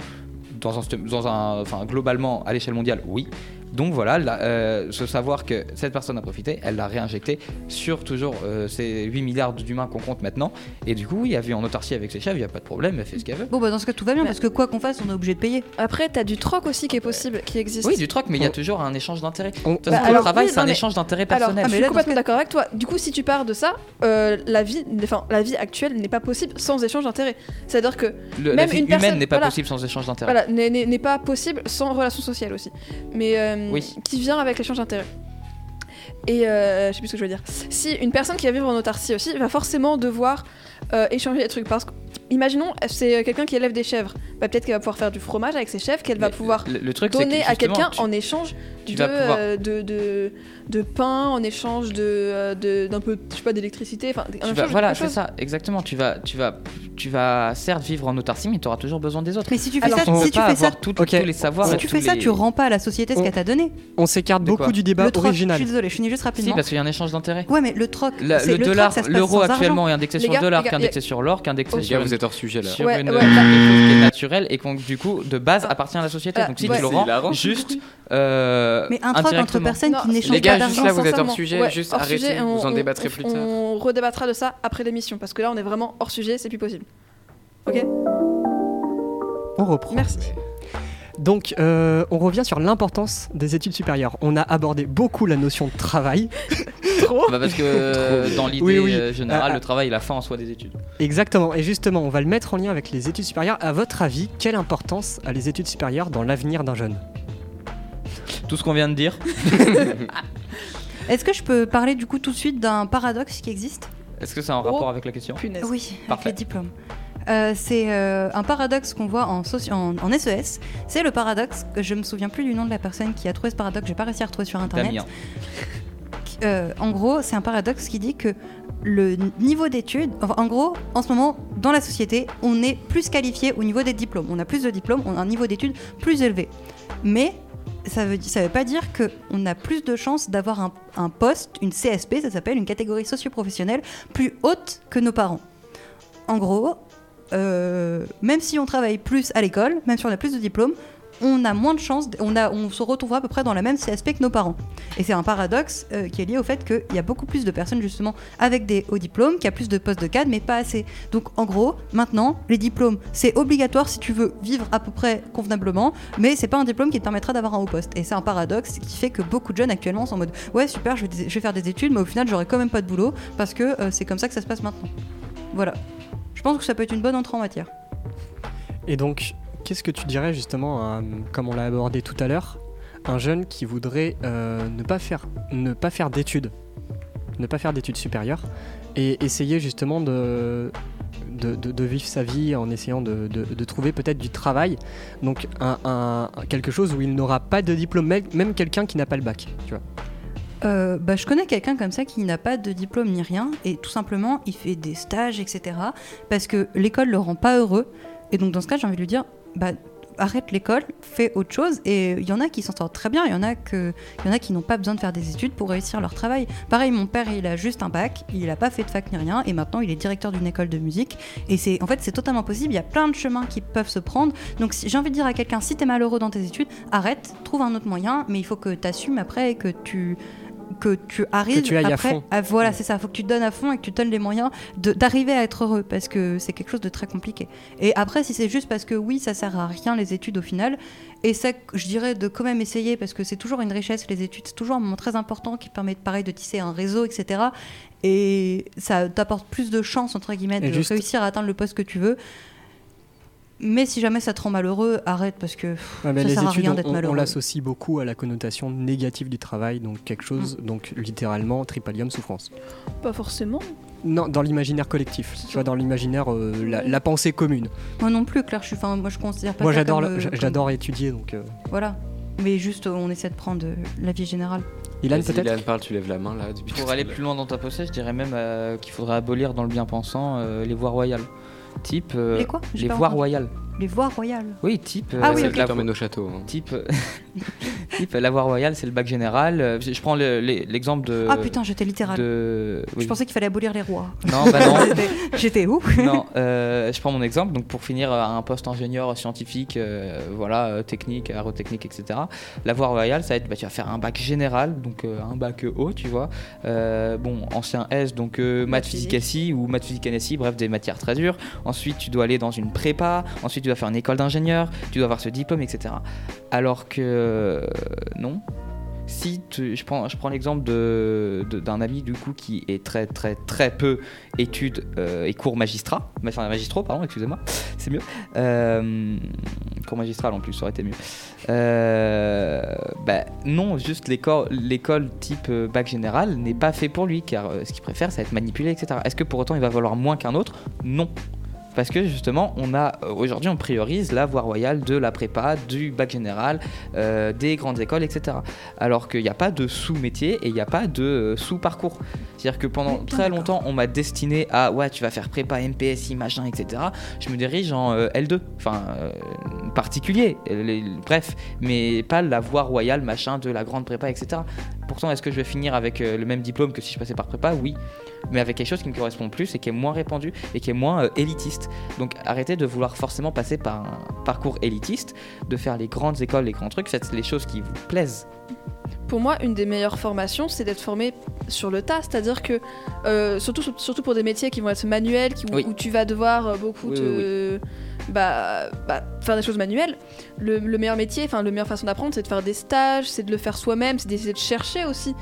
Dans un, dans un, enfin, globalement, à l'échelle mondiale, oui. Donc voilà, là, euh, se savoir que cette personne a profité, elle l'a réinjecté sur toujours euh, ces 8 milliards d'humains qu'on compte maintenant. Et du coup, il y avait en autarcie avec ses chefs, il n'y a pas de problème, elle fait ce qu'elle veut. Bon, bah dans ce cas, tout va bien Mais- parce que quoi qu'on fasse, on est obligé de payer. Après, t'as du troc aussi qui est possible, qui existe. Oui, du troc, mais il y a On- toujours un échange d'intérêts. Bah, le alors, travail, oui, c'est un mais- échange d'intérêts Alors, personnels. je suis mais là, complètement d'accord avec toi. Du coup, si tu pars de ça, euh, la vie, enfin, la vie actuelle n'est pas possible sans échange d'intérêts. C'est-à-dire que Le- la même vie une humaine personne- n'est pas voilà. possible sans échange d'intérêts. voilà, n'est pas possible sans relation sociale aussi, mais euh, Oui. qui vient avec l'échange d'intérêts. Et euh, je sais plus ce que je veux dire. Si une personne qui va vivre en autarcie aussi va forcément devoir euh, échanger des trucs. Parce que, imaginons, c'est quelqu'un qui élève des chèvres. Bah, Peut-être qu'elle va pouvoir faire du fromage avec ses chèvres, qu'elle va pouvoir le, le truc, c'est que donner à quelqu'un tu- en échange tu de, vas pouvoir- euh, de, de, de pain, en échange de, euh, de- d'un peu, je sais pas, d'électricité. Enfin, voilà, c'est ça, exactement. Tu vas, tu vas, tu vas certes vivre en autarcie, mais tu auras toujours besoin des autres. Mais si tu fais Alors, ça, si tu fais ça, avoir tout- Ok. tous les savoirs. si et tu fais ça, les- tu rends pas à la société ce qu'elle t'a donné. On s'écarte beaucoup du débat le troc, je original. suis désolée, je finis juste Si, rapidement. parce qu'il y a un échange d'intérêts. Ouais, mais le troc, La- c'est- le troc, dollar, ça se passe l'euro actuellement est indexé sur le dollar, les gars, qui est indexé sur l'or, qui est indexé Les sur vous êtes hors sujet là. Naturel et qu'on du coup de base appartient à la société. Ah, Donc si ouais. tu le rends juste euh, Mais un troc entre indirectement. personnes Non, qui les n'échangent Les pas gars, d'argent. juste là, vous êtes hors sujet, Ouais, juste hors arrêtez, sujet, vous en débattrez on- plus tard. On redébattra de ça après l'émission, parce que là, on est vraiment hors sujet, c'est plus possible. Ok On reprend. Merci. Donc, euh, on revient sur l'importance des études supérieures. On a abordé beaucoup la notion de travail. Bah, parce que euh, dans l'idée Oui, oui. euh, générale, le travail est la fin en soi des études. Exactement. Et justement, on va le mettre en lien avec les études supérieures. À votre avis, quelle importance a les études supérieures dans l'avenir d'un jeune? Tout ce qu'on vient de dire. Est-ce que je peux parler du coup tout de suite d'un paradoxe qui existe? Est-ce que c'est en Oh. rapport avec la question? Punaise. Oui, avec Parfait. les diplômes. Euh, c'est euh, un paradoxe qu'on voit en, soci- en, en SES. C'est le paradoxe, que je me souviens plus du nom de la personne qui a trouvé ce paradoxe, j'ai pas réussi à retrouver sur internet. Euh, en gros, c'est un paradoxe qui dit que le niveau d'études, enfin, en gros, en ce moment, dans la société, on est plus qualifié au niveau des diplômes. On a plus de diplômes, on a un niveau d'études plus élevé. Mais ça veut, ça veut pas dire qu'on a plus de chances d'avoir un, un poste, une CSP, ça s'appelle une catégorie socio-professionnelle, plus haute que nos parents. En gros, euh, même si on travaille plus à l'école, même si on a plus de diplômes, on a moins de chances, on, se retrouvera à peu près dans la même CSP que nos parents. Et c'est un paradoxe euh, qui est lié au fait qu'il y a beaucoup plus de personnes justement avec des hauts diplômes, qui a plus de postes de cadre, mais pas assez. Donc en gros, maintenant, les diplômes, c'est obligatoire si tu veux vivre à peu près convenablement, mais c'est pas un diplôme qui te permettra d'avoir un haut poste. Et c'est un paradoxe qui fait que beaucoup de jeunes actuellement sont en mode ouais super, je vais, des- je vais faire des études, mais au final j'aurai quand même pas de boulot parce que euh, c'est comme ça que ça se passe maintenant. Voilà. Je pense que ça peut être une bonne entrée en matière. Et donc, qu'est-ce que tu dirais justement, comme on l'a abordé tout à l'heure, un jeune qui voudrait euh, ne pas faire, ne pas faire d'études, ne pas faire d'études supérieures, et essayer justement de, de, vivre sa vie en essayant de, de- trouver peut-être du travail, donc un, quelque chose où il n'aura pas de diplôme, même quelqu'un qui n'a pas le bac, tu vois? Euh, bah, je connais quelqu'un comme ça qui n'a pas de diplôme ni rien et tout simplement il fait des stages, etc. Parce que l'école le rend pas heureux. Et donc dans ce cas, j'ai envie de lui dire bah, arrête l'école, fais autre chose. Et il y en a qui s'en sortent très bien, il y en a, y en a qui n'ont pas besoin de faire des études pour réussir leur travail. Pareil, mon père, il a juste un bac, il n'a pas fait de fac ni rien et maintenant il est directeur d'une école de musique. Et c'est en fait, c'est totalement possible, il y a plein de chemins qui peuvent se prendre. Donc si, j'ai envie de dire à quelqu'un si tu es malheureux dans tes études, arrête, trouve un autre moyen, mais il faut que tu assumes après et que tu que tu arrives tu à après voilà c'est ça faut que tu te donnes à fond et que tu te donnes les moyens de- d'arriver à être heureux parce que c'est quelque chose de très compliqué. Et après si c'est juste parce que oui ça sert à rien les études au final et ça je dirais de quand même essayer parce que c'est toujours une richesse les études c'est toujours un moment très important qui permet pareil de tisser un réseau etc et ça t'apporte plus de chances entre guillemets de juste- réussir à atteindre le poste que tu veux mais si jamais ça te rend malheureux arrête parce que pff, Ouais, mais ça les sert à rien on- d'être on, on malheureux l'associe beaucoup à la connotation négative du travail, donc quelque chose, Mm. donc littéralement tripalium souffrance. Pas forcément. Non, dans l'imaginaire collectif, tu vois, dans l'imaginaire, euh, la, la pensée commune. moi non plus Claire je suis moi je considère pas Moi, j'adore, comme, euh, j'adore étudier, donc. euh, Voilà. Mais juste, on essaie de prendre euh, la vie générale. Ilan, peut-être? Ilan, parle, tu lèves la main là. depuis Pour tout à aller plus loin dans ta pensée, je dirais même euh, qu'il faudrait abolir dans le bien-pensant euh, les voies royales. Type euh, les quoi? Voies entendu. royales. Les voies royales. Oui, type. Ah euh, oui, Celle ok. qui la- au château. hein. Type, euh, type la voie royale, c'est le bac général. Euh, Je prends le- l'exemple de. ah putain, j'étais littéral. de... oui. Je pensais qu'il fallait abolir les rois. Non, bah non. J'étais- où? Non, euh, je prends mon exemple. Donc, pour finir à un poste ingénieur scientifique, euh, voilà, euh, technique, aérotechnique, etc. La voie royale, ça va être, bah, tu vas faire un bac général, donc euh, un bac haut, tu vois. Euh, bon, ancien S, donc euh, maths, physique, SI ou maths, physique, NSI, bref, des matières très dures. Ensuite, tu dois aller dans une prépa. Ensuite, tu dois faire une école d'ingénieur. Tu dois avoir ce diplôme, etc. Alors que euh, non. Si je prends, l'exemple d'un ami du coup qui est très très très peu études euh, et cours magistrat, enfin magistraux pardon, excusez-moi, c'est mieux. Euh, cours magistral en plus, ça aurait été mieux. Euh, bah, non, juste l'école, type euh, bac général n'est pas fait pour lui, car ce qu'il préfère, c'est être manipulé, etc. Est-ce que pour autant il va valoir moins qu'un autre? Non. Parce que justement, on a euh, aujourd'hui, on priorise la voie royale de la prépa, du bac général, euh, des grandes écoles, etc. Alors qu'il n'y a pas de sous-métier et il n'y a pas de euh, sous-parcours. C'est-à-dire que pendant très longtemps, on m'a destiné à ouais, tu vas faire prépa, MPSI, machin, etc. Je me dirige en euh, L2, enfin euh, particulier, les- bref, mais pas la voie royale, machin, de la grande prépa, etc. Pourtant, est-ce que je vais finir avec le même diplôme que si je passais par prépa? Oui, mais avec quelque chose qui me correspond plus et qui est moins répandu et qui est moins euh, élitiste. Donc arrêtez de vouloir forcément passer par un parcours élitiste, de faire les grandes écoles, les grands trucs, faites les choses qui vous plaisent. Pour moi, une des meilleures formations, c'est d'être formé sur le tas. C'est-à-dire que, euh, surtout, surtout pour des métiers qui vont être manuels, qui, Oui. où tu vas devoir euh, beaucoup Oui, te- Bah, bah, faire des choses manuelles, le, le meilleur métier, enfin, la meilleure façon d'apprendre, c'est de faire des stages, c'est de le faire soi-même, c'est d'essayer de chercher aussi.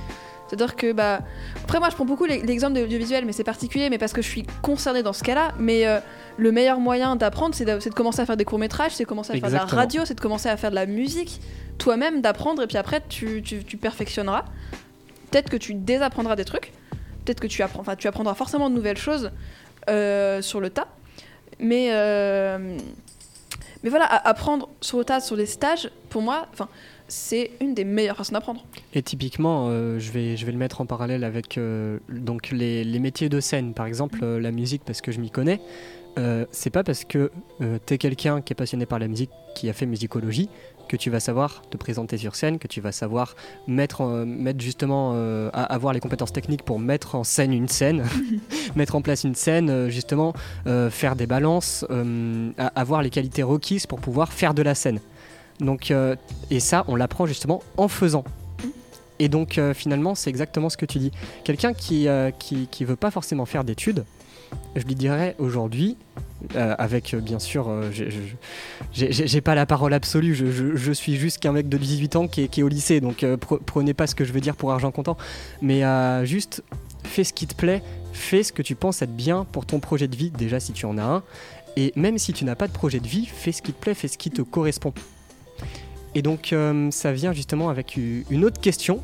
C'est-à-dire que, bah. Après, moi, je prends beaucoup l'e- l'exemple de l'audiovisuel, mais c'est particulier, mais parce que je suis concernée dans ce cas-là. Mais euh, le meilleur moyen d'apprendre, c'est de, commencer à faire des courts-métrages, c'est de commencer à faire de la radio, c'est de commencer à faire de la musique, toi-même, d'apprendre, et puis après, tu, tu, tu perfectionneras. Peut-être que tu désapprendras des trucs, peut-être que tu, apprends, tu apprendras forcément de nouvelles choses euh, sur le tas. Mais, euh, mais voilà, apprendre sur le tas, sur les stages, pour moi, enfin, c'est une des meilleures façons d'apprendre. Et typiquement, euh, je, vais, je vais le mettre en parallèle avec euh, donc les, les métiers de scène, par exemple euh, la musique, parce que je m'y connais. C'est pas parce que tu es quelqu'un qui est passionné par la musique, qui a fait musicologie, que tu vas savoir te présenter sur scène, que tu vas savoir mettre, mettre justement, euh, à- avoir les compétences techniques pour mettre en scène une scène, mettre en place une scène, euh, justement, faire des balances, avoir les qualités requises pour pouvoir faire de la scène. Donc, euh, et ça, on l'apprend justement en faisant. Et donc euh, finalement, c'est exactement ce que tu dis. Quelqu'un qui, euh, qui veut pas forcément faire d'études, je lui dirais aujourd'hui, avec bien sûr, euh, j'ai- pas la parole absolue, je, suis juste qu'un mec de 18 ans qui est, qui est au lycée, donc pre- prenez pas ce que je veux dire pour argent comptant, mais juste fais ce qui te plaît, fais ce que tu penses être bien pour ton projet de vie, déjà si tu en as un, et même si tu n'as pas de projet de vie, fais ce qui te plaît, fais ce qui te correspond. Et donc euh, ça vient justement avec une autre question.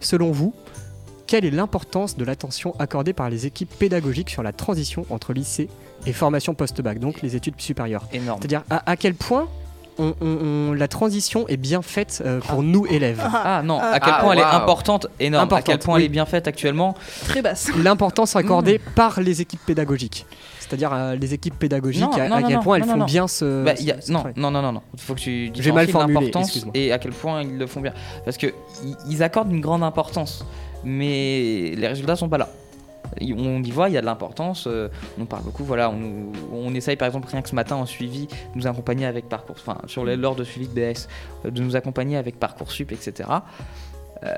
Selon vous, quelle est l'importance de l'attention accordée par les équipes pédagogiques sur la transition entre lycée et formation post-bac, donc les études supérieures Énorme. C'est-à-dire à, à quel point on- on- on- la transition est bien faite euh, pour nous élèves Ah non, à quel Ah, point elle est importante, énorme. à quel point elle est bien faite actuellement. Très basse. L'importance accordée par les équipes pédagogiques. C'est-à-dire euh, les équipes pédagogiques, Non, à, non, à non, quel non, point elles font bien ce, Bah, y a- ce non, non, non, non, non. Il faut que tu J'ai mal formulé, et à quel point ils le font bien. Parce que ils accordent une grande importance, mais les résultats sont pas là. On y voit, il y a de l'importance. euh, on parle beaucoup. Voilà, on, essaye par exemple rien que ce matin en suivi, de nous accompagner avec parcours, enfin sur lors de suivi de BS, euh, de nous accompagner avec parcoursup, etc. Euh,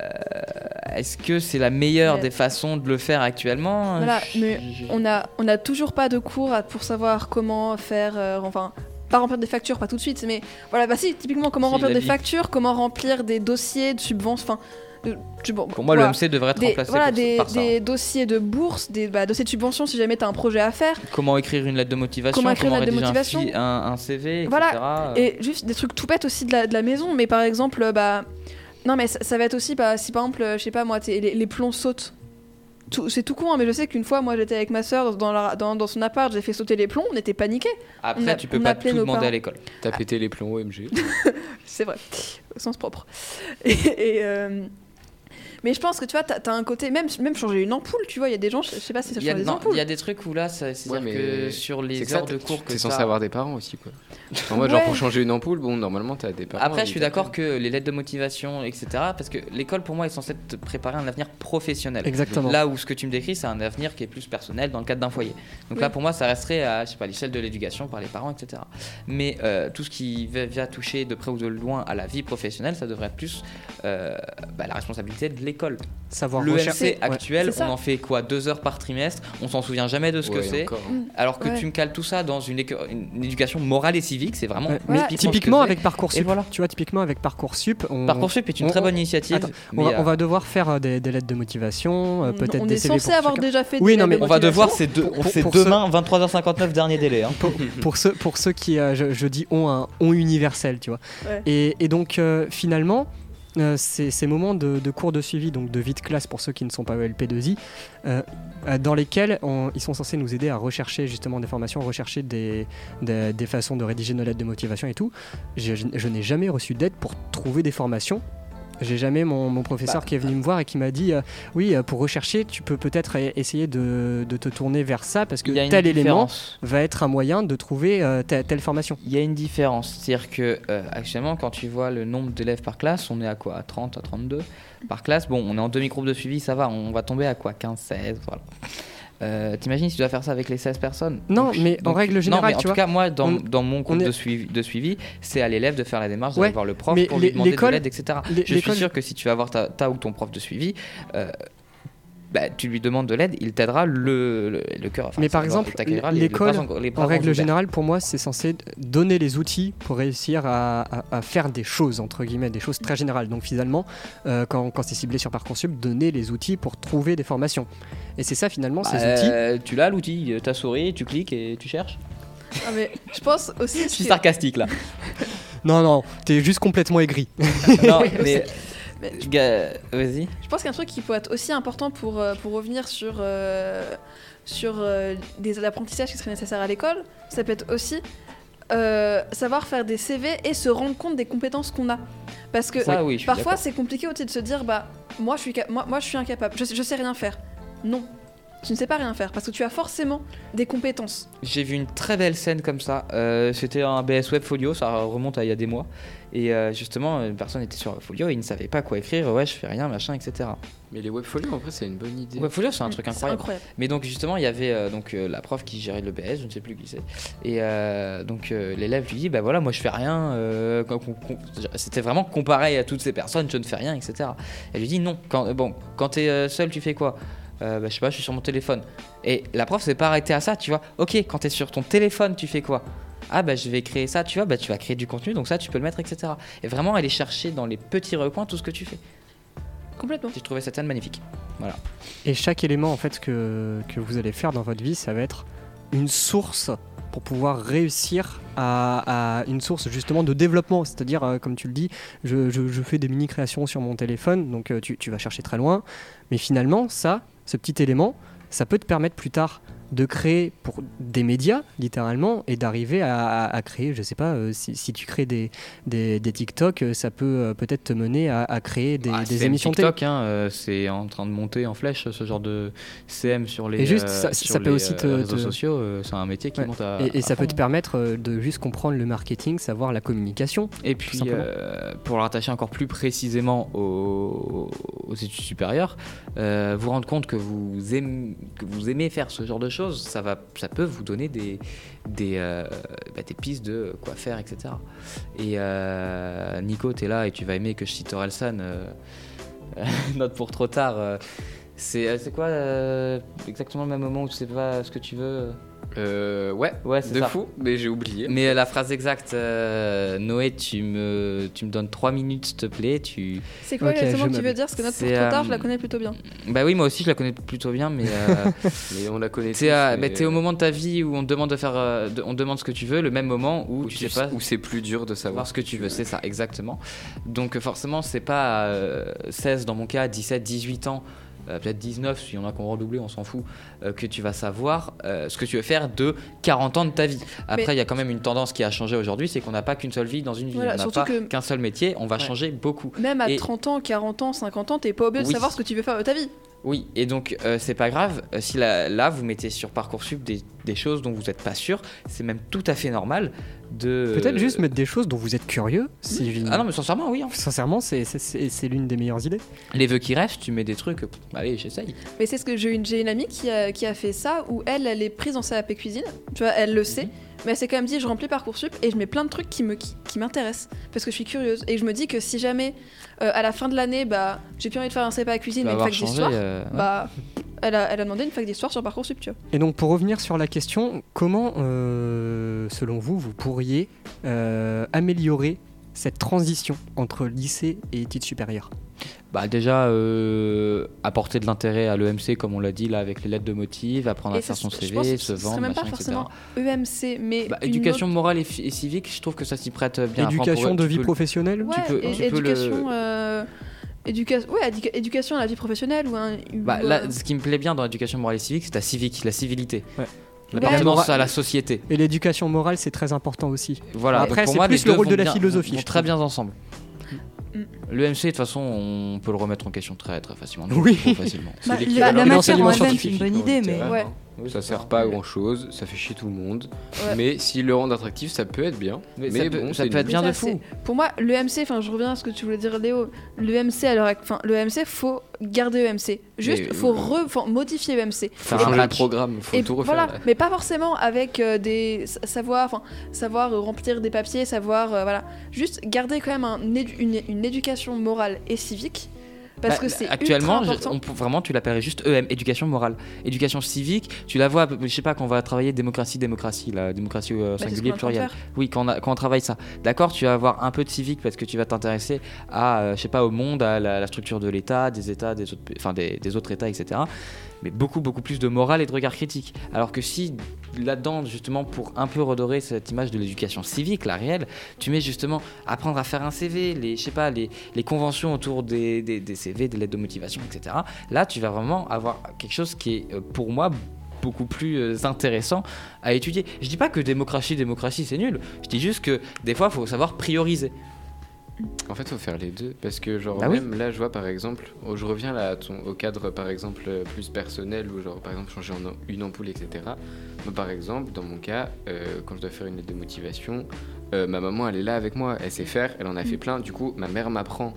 Est-ce que c'est la meilleure des façons de le faire actuellement? Voilà, mais On a, on a toujours pas de cours pour savoir comment faire, euh, enfin, pas remplir des factures, pas tout de suite, mais voilà, bah si, typiquement comment remplir des vie. factures, comment remplir des dossiers de subventions, enfin, de- bon, Pour moi, voilà. le MC devrait être des, remplacé voilà, pour- des, par ça. des dossiers de bourse, des bah, dossiers de subvention si jamais tu as un projet à faire, Comment écrire une lettre de motivation, Comment écrire une lettre de motivation. un, un CV, etc. Voilà, et juste des trucs tout bêtes aussi de la, de la maison, mais par exemple, bah, non mais ça, ça va être aussi, bah, si par exemple, euh, je sais pas moi, les, les plombs sautent. Tout- C'est tout con, hein, mais je sais qu'une fois, moi j'étais avec ma soeur dans, la- dans, dans son appart, j'ai fait sauter les plombs, on était paniqués. Après, on a- tu peux on pas tout demander à l'école. T'as pété les plombs OMG. C'est vrai, au sens propre. Et, et, euh, Mais je pense que tu vois, t'as as un côté, même, même changer une ampoule, tu vois, il y a des gens, je sais pas si ça Il y, a, change des non, ampoules. il y a des trucs où là, ça- c'est-à-dire Ouais, que sur C'est les que ça, heures de cours que T'es censé avoir des parents aussi, quoi. Moi, genre, Ouais. pour changer une ampoule, bon, normalement, t'as des parents. Après, je suis d'accord que les lettres de motivation, etc., parce que l'école pour moi est censée te préparer un avenir professionnel. Exactement. Là où ce que tu me décris, c'est un avenir qui est plus personnel dans le cadre d'un foyer. Donc Oui. là, pour moi, ça resterait à, je sais pas, l'échelle de l'éducation par les parents, etc. Mais euh, tout ce qui va toucher de près ou de loin à la vie professionnelle, ça devrait être plus euh, bah, la responsabilité de l'école. Savoir Le. MC actuel, on en fait quoi Deux heures par trimestre On s'en souvient jamais de ce que c'est. encore. Alors que Ouais. tu me cales tout ça dans une, éducation morale et civique, c'est vraiment Ouais, typiquement mais avec Parcoursup, voilà. tu vois, typiquement avec Parcoursup, on, Parcoursup est une on- très on- bonne initiative. Attends, on, va, euh, on va devoir faire euh, des, des lettres de motivation, euh, On- peut-être on des est CV censé pour avoir chacun. déjà fait Oui, des non, mais lettres on de va devoir, c'est de- demain 23h59 dernier délai. hein. pour, pour ceux, pour ceux qui, euh, je, je dis, ont un ont universel, tu vois. Et, et donc, finalement, euh, ces, moments de, cours de suivi, donc de vie de classe pour ceux qui ne sont pas ELP2I, euh, euh, dans lesquels ils sont censés nous aider à rechercher justement des formations, rechercher des, des, façons de rédiger nos lettres de motivation et tout. Je n'ai jamais reçu d'aide pour trouver des formations. J'ai jamais mon, mon professeur Bah, qui est venu me voir et qui m'a dit euh, oui euh, pour rechercher tu peux peut-être e- essayer de, de te tourner vers ça parce que tel élément va être un moyen de trouver euh, telle, telle formation. Il y a une différence. C'est-à-dire que euh, actuellement, quand tu vois le nombre d'élèves par classe, on est à quoi? À 30, à 32 par classe? Bon, on est en demi-groupe de suivi, ça va. On va tomber à quoi? 15, 16, voilà. Euh, T'imagines si tu dois faire ça avec les 16 personnes Non, Donc, mais en donc- règle Non, générale, mais en tu tout vois, cas, moi, dans, on- dans mon groupe est- de, suivi, de suivi, c'est à l'élève de faire la démarche, Ouais, d'aller voir le prof pour lui demander de l'aide, etc. Je suis sûr que si tu vas voir ta, ta ou ton prof de suivi, euh, bah, tu lui demandes de l'aide, il t'aidera le, le, le cœur. enfin, Mais par exemple, l'école, en- règle générale, pour moi, c'est censé donner les outils pour réussir à, à- à faire des choses, entre guillemets, des choses très générales. Donc finalement, euh, quand, quand c'est ciblé sur Parcoursup, donner les outils pour trouver des formations. Et c'est ça finalement, ces Bah, outils. euh, Tu l'as l'outil, ta souris, tu cliques et tu cherches. Ah, mais je pense aussi. Je suis que- sarcastique là. Non, non, t'es juste complètement aigri. non, mais. Vas-y. Je pense qu'un truc qui peut être aussi important pour, euh, pour revenir sur, euh, sur euh, des apprentissages qui seraient nécessaires à l'école, ça peut être aussi euh, savoir faire des CV et se rendre compte des compétences qu'on a. Parce que Ça, oui, parfois c'est compliqué aussi de se dire bah moi je suis, moi, moi, je suis incapable, je, sais- je sais rien faire. Non, tu ne sais pas rien faire parce que tu as forcément des compétences. J'ai vu une très belle scène comme ça. Euh, C'était un BS Web Folio, ça remonte à il y a des mois. Et euh, justement, une personne était sur Folio et il ne savait pas quoi écrire. Ouais, je fais rien, machin, etc. Mais les webfolios, en vrai, c'est une bonne idée. Web Folio, c'est un truc incroyable. incroyable. Mais donc justement, il y avait euh, donc euh, la prof qui gérait le BS, je ne sais plus qui c'est. Et euh, donc euh, l'élève lui dit, bah voilà, moi je fais rien. euh, C'était vraiment comparé à toutes ces personnes, je ne fais rien, etc. Elle lui dit non. Quand euh, bon, quand t'es euh, seul, tu fais quoi? Euh, bah, je sais pas, je suis sur mon téléphone. Et la prof s'est pas arrêtée à ça, tu vois. Ok, quand t'es sur ton téléphone, tu fais quoi? Ah bah je vais créer ça, tu vois, bah tu vas créer du contenu, donc ça tu peux le mettre, etc. Et vraiment aller chercher dans les petits recoins tout ce que tu fais. Complètement. J'ai trouvé cette scène magnifique. Et chaque élément en fait que, que vous allez faire dans votre vie, ça va être une source pour pouvoir réussir à, à une source justement de développement. C'est-à-dire, euh, comme tu le dis, je, je- je fais des mini-créations sur mon téléphone, donc euh, tu, tu vas chercher très loin. Mais finalement, ça, ce petit élément, ça peut te permettre plus tard de créer pour des médias, littéralement, et d'arriver à, à- à créer, je sais pas, euh, si, si tu crées des, des, des TikTok, euh, ça peut euh, peut-être te mener à, à créer des, Ah, des CM émissions. TikTok, hein, euh, c'est en train de monter en flèche ce genre de CM sur les, Et juste, ça- sur ça peut les, aussi te- réseaux te- sociaux. c'est un métier qui Ouais. monte à. Et, et ça peut te permettre de juste comprendre le marketing, savoir la communication. Et puis, pour le rattacher encore plus précisément aux, aux études supérieures, vous rendre compte que vous, aimez, que vous aimez faire ce genre de choses, ça, va, ça peut vous donner des, des, euh, bah, des pistes de quoi faire, etc. Et euh, Nico, tu es là et tu vas aimer que je cite Orelsan, euh, note pour trop tard. c'est quoi exactement le même moment où tu sais pas ce que tu veux Euh, ouais, Ouais, c'est de ça. fou, mais j'ai oublié. Mais euh, la phrase exacte, euh, Noé, tu me, tu me donnes 3 minutes, s'il te plaît. Tu... C'est quoi Ok, exactement que tu veux dire? Parce que notre pour trop tard, euh, je la connais plutôt bien. Bah oui, moi aussi, je la connais plutôt bien, mais euh, Mais on la connaît. t'es, mais- bah, t'es au moment de ta vie où on te demande de faire, euh, de- on te demande ce que tu veux, le même moment où, où tu sais pas où c'est plus dur de savoir ce que tu veux, c'est ça, exactement. Donc euh, forcément, c'est pas euh, 16 dans mon cas, 17, 18 ans euh, peut-être 19, s'il y en a qui ont redoublé, on s'en fout, euh, que tu vas savoir euh, ce que tu veux faire de 40 ans de ta vie. Après, il Mais- y a quand même une tendance qui a changé aujourd'hui, c'est qu'on n'a pas qu'une seule vie dans une vie. Voilà, on n'a pas qu'un seul métier, on va Ouais. changer beaucoup. Même à Et- 30 ans, 40 ans, 50 ans, t'es pas obligé de savoir ce que tu veux faire de ta vie. Oui, et donc euh, c'est pas grave. euh, si là, là, vous mettez sur Parcoursup des, des choses dont vous n'êtes pas sûr, c'est même tout à fait normal de. Peut-être juste mettre des choses dont vous êtes curieux. Si Ah non, mais sincèrement, oui. hein. Sincèrement, c'est- c'est- c'est c'est l'une des meilleures idées. Les vœux qui restent, tu mets des trucs. pff, Allez, j'essaye. Mais c'est ce que j'ai une, j'ai une amie qui a, qui a fait ça, où elle, elle est prise dans sa AP cuisine. Tu vois, elle le sait. Mais elle s'est quand même dit, je remplis Parcoursup et je mets plein de trucs qui me qui, qui m'intéressent parce que je suis curieuse. Et je me dis que si jamais, euh, à la fin de l'année, bah, j'ai plus envie de faire un CEPA à cuisine mais une fac d'histoire, euh, bah, elle a, elle a demandé une fac d'histoire sur Parcoursup, tu vois. Et donc pour revenir sur la question, comment, euh, selon vous, vous pourriez euh, améliorer cette transition entre lycée et études supérieures Bah déjà, euh, apporter de l'intérêt à l'EMC, comme on l'a dit, là, avec les lettres de motif, apprendre à faire son je CV, pense que se vendre, même pas machin, etc. forcément EMC, mais Bah, éducation autre- morale et, civique, je trouve que ça s'y prête bien. Éducation de vie professionnelle Ouais, peux- et- tu peux le- éducation, euh, éduca- ouais, éduca- éducation à la vie professionnelle ou un. Bah, là, ce qui me plaît bien dans l'éducation morale et civique, c'est la civique, la civilité. Ouais. L'appartenance à la société. Et l'éducation morale, c'est très important aussi. Voilà, Après, c'est plus le rôle de la bien- philosophie, vont très bien ensemble. Mm. L'EMC, de toute façon, on peut le remettre en question très très facilement. Oui. Facilement. Bah, la, la matière en l'enseignement elle-même, c'est scientifique une bonne le idée, mais Ouais. Hein. Ça sert pas à grand chose, ça fait chier tout le monde. Ouais. Mais s'ils le rendent attractif, ça peut être bien. Mais, Mais, ça, peut, bon, ça c'est peut être bien de ça, fou. Pour moi, l'EMC, enfin, je reviens à ce que tu voulais dire, Léo. L'EMC, à l'heure act- enfin, l'EMC, faut garder EMC. Juste, Mais, faut euh, re- faut modifier EMC. Faut Faire un changer le programme, faut Et tout refaire. voilà, là. mais pas forcément avec euh, des sa- savoir, enfin, savoir euh, remplir des papiers, savoir, euh, voilà, juste garder quand même un édu- une, une éducation morale et civique, parce Bah, que c'est actuellement, ultra je- important. on peut- vraiment, tu l'appellerais juste EM, éducation morale, éducation civique. Tu la vois, je sais pas, quand on va travailler démocratie, démocratie, la démocratie au Bah, singulier pluriel. Oui, quand on, a- quand on travaille ça. D'accord, tu vas avoir un peu de civique parce que tu vas t'intéresser à, euh, je sais pas, au monde, à la, la structure de l'État, des États, des autres, enfin des, des autres États, etc. Mais beaucoup, beaucoup plus de morale et de regard critique. Alors que si là-dedans, justement, pour un peu redorer cette image de l'éducation civique, la réelle, tu mets justement apprendre à faire un CV, les, je sais pas, les, les conventions autour des, des, CV, des lettres de motivation, etc. Là, tu vas vraiment avoir quelque chose qui est, euh, pour moi, beaucoup plus euh, intéressant à étudier. Je dis pas que démocratie, démocratie, c'est nul. Je dis juste que des fois, il faut savoir prioriser. En fait, faut faire les deux. Parce que, genre, Bah oui. même là, je vois par exemple, oh, je reviens là à ton- au cadre par exemple euh, plus personnel, où, genre, par exemple, changer en- une ampoule, etc. Moi, par exemple, dans mon cas, euh, quand je dois faire une lettre de motivation, euh, ma maman, elle est là avec moi, elle sait faire, elle en a fait plein. Du coup, ma mère m'apprend.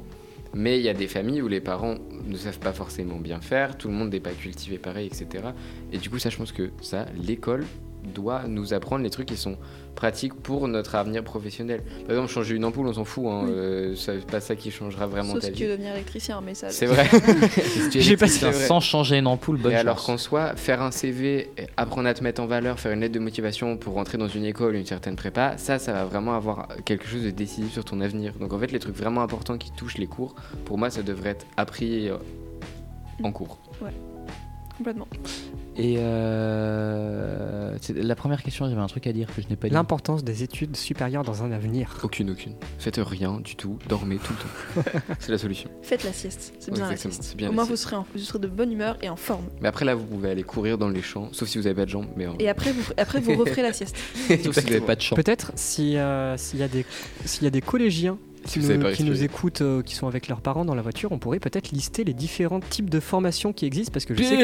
Mais il y a des familles où les parents ne savent pas forcément bien faire, tout le monde n'est pas cultivé pareil, etc. Et du coup, ça, je pense que ça, l'école doit nous apprendre les trucs qui sont pratiques pour notre avenir professionnel. Par exemple, changer une ampoule, on s'en fout, hein, Oui. euh, c'est pas ça qui changera vraiment Sauf ta si tu veux devenir électricien, mais ça. C'est vrai. J'ai pas C'est vrai. sans changer une ampoule, bonne Et alors qu'en soit, faire un CV, apprendre à te mettre en valeur, faire une lettre de motivation pour rentrer dans une école, une certaine prépa, ça, ça va vraiment avoir quelque chose de décisif sur ton avenir. Donc en fait, les trucs vraiment importants qui touchent les cours, pour moi, ça devrait être appris en cours. Complètement. Et euh, c'est- la première question, j'avais un truc à dire que je n'ai pas dit. L'importance des études supérieures dans un avenir. Aucune, aucune. Faites rien du tout, dormez tout le temps. C'est la solution. Faites la sieste. C'est bien la sieste. bien Au moins, vous serez, en- vous serez de bonne humeur et en forme. Mais après, là, vous pouvez aller courir dans les champs, sauf si vous avez pas de jambes. Mais en- Et après, vous, après, vous referez la sieste. Sauf si vous n'avez pas de chance. Peut-être si, euh, s'il y, a des- s'il y a des collégiens Si nous, pas qui nous écoutent, euh, qui sont avec leurs parents dans la voiture, on pourrait peut-être lister les différents types de formations qui existent parce que je sais.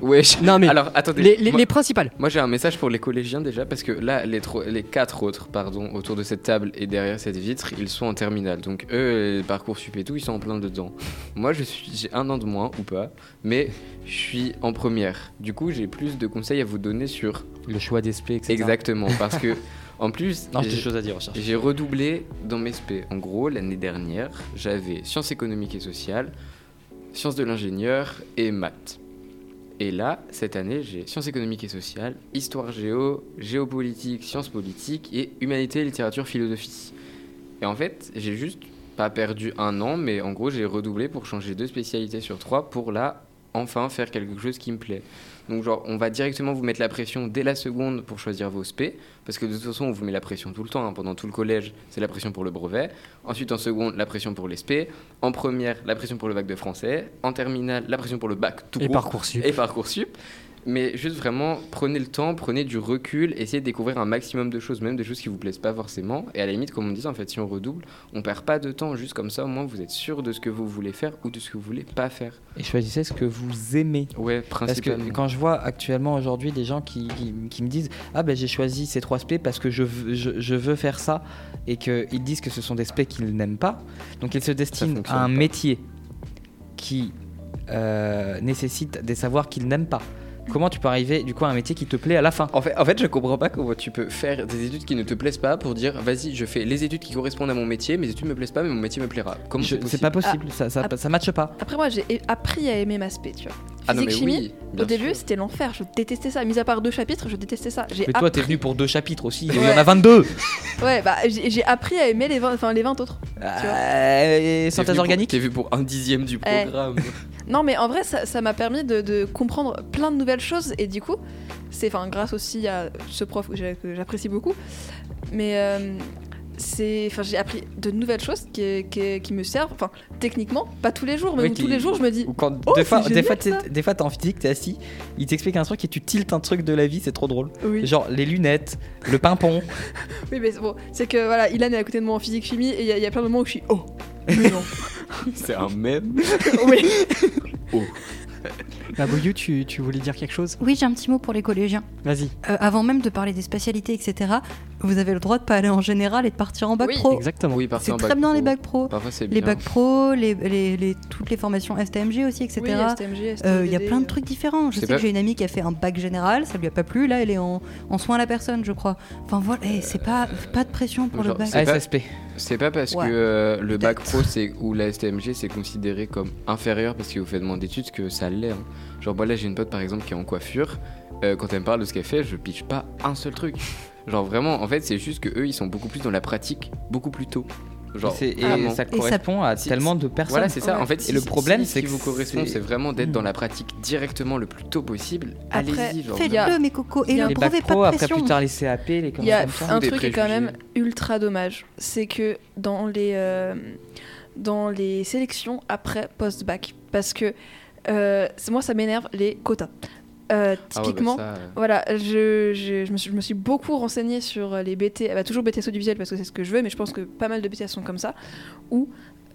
que- Ouais, je- Non mais Alors, attendez. les, les- moi- les principales. Moi j'ai un message pour les collégiens déjà parce que là les, les quatre autres pardon autour de cette table et derrière cette vitre ils sont en terminale donc eux les parcours sup et tout ils sont en plein dedans. Moi je suis j'ai un an de moins ou pas mais je suis en première. Du coup j'ai plus de conseils à vous donner sur Le choix des SP, etc. exactement parce que en plus Non, j'ai des j'ai- choses à dire. recherche. j'ai redoublé dans mes SP. En gros l'année dernière j'avais sciences économiques et sociales, sciences de l'ingénieur et maths. Et là, cette année, j'ai sciences économiques et sociales, histoire géo, géopolitique, sciences politiques et humanité, littérature, philosophie. Et en fait, j'ai juste pas perdu un an, mais en gros, j'ai redoublé pour changer deux spécialités sur trois pour la enfin faire quelque chose qui me plaît. Donc genre, on va directement vous mettre la pression dès la seconde pour choisir vos SP, parce que de toute façon, on vous met la pression tout le temps. hein. Pendant tout le collège, c'est la pression pour le brevet. Ensuite, en seconde, la pression pour les SP. En première, la pression pour le bac de français. En terminale, la pression pour le bac tout Et court Parcoursup. et Parcoursup. Mais juste vraiment, prenez le temps, prenez du recul, essayez de découvrir un maximum de choses, même des choses qui vous plaisent pas forcément. Et à la limite, comme on dit, en fait, si on redouble, on perd pas de temps, juste comme ça, au moins vous êtes sûr de ce que vous voulez faire ou de ce que vous voulez pas faire. Et choisissez ce que vous aimez. Ouais, Parce que principalement. quand je vois actuellement aujourd'hui des gens qui, qui- qui me disent Ah ben j'ai choisi ces trois SP parce que je veux, je, je veux faire ça et qu'ils disent que ce sont des SP qu'ils n'aiment pas, donc ils se destinent à un pas. métier qui euh, nécessite des savoirs qu'ils n'aiment pas. Comment tu peux arriver du coup à un métier qui te plaît à la fin En fait, en fait, je comprends pas comment tu peux faire des études qui ne te plaisent pas pour dire vas-y, je fais les études qui correspondent à mon métier, mes études me plaisent pas, mais mon métier me plaira. Comment Je- c'est pas possible, ça, ça, Ah. ça matche pas. Après, moi, j'ai appris à aimer ma spé, tu vois. Ah non, mais Physique, chimie, oui. Au début, sûr. c'était l'enfer. Je détestais ça. Mis à part deux chapitres, je détestais ça. J'ai Mais toi t'es venu pour deux chapitres aussi, il y en a 22 Ouais, bah j'ai j'ai appris à aimer les 20, enfin, les 20 autres. Euh, et T'es Synthèse venu pour- organique T'es vu pour un dixième du Eh. programme. Non, mais en vrai, ça m'a permis de, de comprendre plein de nouvelles choses. Et du coup, c'est grâce aussi à ce prof que j'apprécie beaucoup. Mais euh, c'est, j'ai appris de nouvelles choses qui, qui, qui me servent. Enfin, techniquement, pas tous les jours, mais Oui, tous les jours, je me dis. Quand Oh, des fois, des génial, fois, des fois, t'es en physique, t'es assis, il t'explique un truc et tu tiltes un truc de la vie, c'est trop drôle. Oui. Genre les lunettes, le pimpon. Oui, mais c'est bon, c'est que voilà, Ilan est à côté de moi en physique chimie et il y, y a plein de moments où je suis oh. Mais non. C'est un même. oui. Bah, Bouyou, tu, tu voulais dire quelque chose? Oui, j'ai un petit mot pour les collégiens. Vas-y. Euh, avant même de parler des spécialités, etc., vous avez le droit de pas aller en général et de partir en bac Oui, pro. Exactement. Oui, partir C'est très bac bien les pro. bacs pro. Parfois, c'est Les bien. bacs pro, les, les- les- toutes les formations STMG aussi, etc. Oui, STMG, Euh, Il y a plein de trucs différents. Je sais pas- que j'ai une amie qui a fait un bac général, ça lui a pas plu. Là, elle est en, en soins à la personne, je crois. Enfin voilà, eh, c'est pas, pas de pression pour le bac. C'est pas-. C'est pas parce Ouais. que euh, le bac pro c'est ou la STMG c'est considéré comme inférieur parce qu'il vous fait demander d'études que ça l'est. hein. Genre moi là j'ai une pote par exemple qui est en coiffure. euh, quand elle me parle de ce qu'elle fait, je pitch pas un seul truc. Genre vraiment, en fait c'est juste que eux ils sont beaucoup plus dans la pratique, beaucoup plus tôt. Genre Et, et ça ça- correspond à Si- tellement de personnes. Voilà c'est ça. Ouais. En fait, Et si- le si- problème, si c'est ce qui que vous correspond, c'est- c'est vraiment d'être Hmm. dans la pratique directement le plus tôt possible. Après, Allez-y. Genre, faites- Il y a- Faites-le, mes cocos. Et bacs pas de après plus tard les CAP, les Il y a ça. un truc qui est quand même ultra dommage, c'est que dans les euh, dans les sélections après post-bac, parce que euh, moi ça m'énerve les quotas. Euh, Ah ouais, bah, typiquement, ça, euh, voilà, je, je, je me suis, je me suis beaucoup renseignée sur les BT, bah, toujours BTS audiovisuel parce que c'est ce que je veux, mais je pense que pas mal de BTS sont comme ça,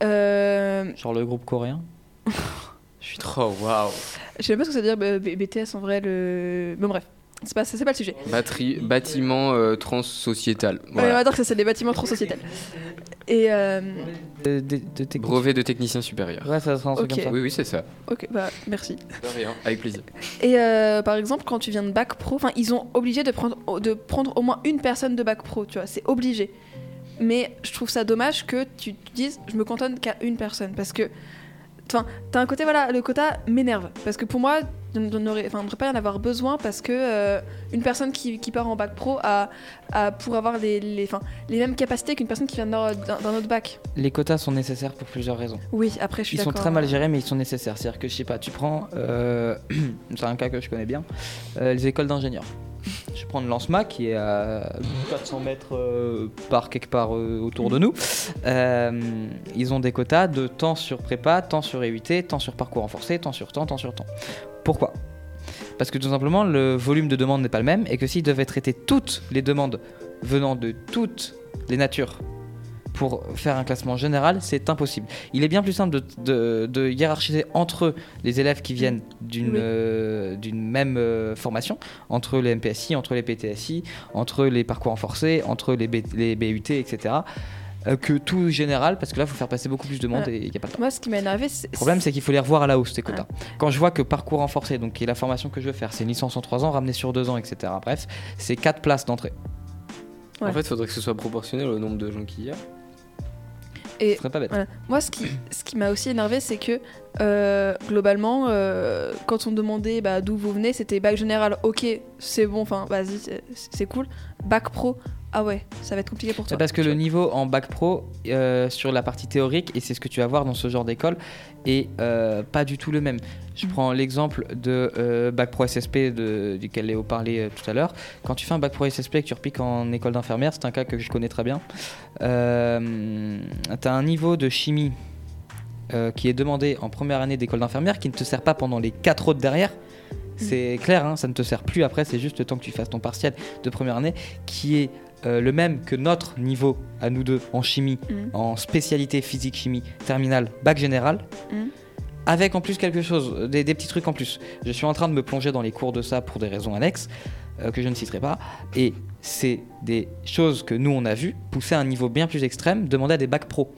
euh, Genre le groupe coréen? Je suis trop waouh. je sais même pas ce que ça veut dire euh, BTS en vrai, le. Bon, bref, c'est pas, c'est pas le sujet. Batterie, bâtiment euh, trans-sociétal. Voilà. on va dire que ça, c'est des bâtiments trop sociétals. Et. euh, De, de, de technique. Brevet de technicien supérieur. Ouais, ça sera un truc Ok. comme ça. Oui, oui, c'est ça. ok, bah merci. De rien. Avec plaisir. Et euh, par exemple, quand tu viens de bac pro, enfin, ils ont obligé de prendre, de prendre au moins une personne de bac pro, tu vois, c'est obligé. Mais je trouve ça dommage que tu te dises, je me cantonne qu'à une personne, parce que, enfin, t'as un côté, voilà, le quota m'énerve, parce que pour moi, il ne devrait pas y en avoir besoin, parce que euh, une personne qui, qui part en bac pro a, a pour avoir les, les, enfin, les mêmes capacités qu'une personne qui vient d'un autre bac. Les quotas sont nécessaires pour plusieurs raisons. Oui, après, je suis Ils sont très mal gérés, mais ils sont nécessaires. C'est-à-dire que je sais pas, tu prends, euh, c'est un cas que je connais bien, euh, les écoles d'ingénieurs. Je prends le Lancema qui est à 400 mètres euh, par quelque part euh, autour de nous. Euh, ils ont des quotas de temps sur prépa, temps sur EUT, temps sur parcours renforcé, temps sur temps, temps sur temps. Pourquoi Parce que tout simplement le volume de demandes n'est pas le même et que s'ils devaient traiter toutes les demandes venant de toutes les natures pour faire un classement général, c'est impossible. Il est bien plus simple de, de- de hiérarchiser entre les élèves qui viennent d'une Oui. euh, même euh, formation, entre les MPSI, entre les PTSI, entre les parcours renforcés, entre les, B- les BUT, etc. euh, que tout général, parce que là, il faut faire passer beaucoup plus de monde Voilà. et il n'y a pas le temps. Moi, ce qui m'a énervé, c'est. Le problème, c'est qu'il faut les revoir à la hausse, ces quotas. Quand je vois que parcours renforcé, donc qui est la formation que je veux faire, c'est une licence en 3 ans, ramenée sur 2 ans, etc. Bref, c'est 4 places d'entrée. Ouais. En fait, il faudrait que ce soit proportionnel au nombre de gens qu'il y a. Et Ce serait pas bête. Voilà. Moi, ce qui, ce qui m'a aussi énervé, c'est que euh, globalement, euh, quand on demandait bah, d'où vous venez, c'était bac général, ok, c'est bon, enfin vas-y, c'est- cool. Bac pro, ah ouais, ça va être compliqué pour toi. Parce que le niveau en bac pro euh, sur la partie théorique, et c'est ce que tu vas voir dans ce genre d'école, est pas du tout le même. Je Mm. prends l'exemple de bac pro SSP de- duquel Léo parlait tout à l'heure. Quand tu fais un bac pro SSP et que tu repiques en école d'infirmière, c'est un cas que je connais très bien. Tu as un niveau de chimie euh, qui est demandé en première année d'école d'infirmière qui ne te sert pas pendant les 4 autres derrière. C'est clair, hein, ça ne te sert plus après, c'est juste le temps que tu fasses ton partiel de première année qui est euh, le même que notre niveau à nous deux en chimie, Mhm. en spécialité physique-chimie terminale, bac général, Mhm. avec en plus quelque chose, euh, des, des petits trucs en plus. Je suis en train de me plonger dans les cours de ça pour des raisons annexes euh, que je ne citerai pas, et c'est des choses que nous on a vues pousser à un niveau bien plus extrême, demander à des bacs pro.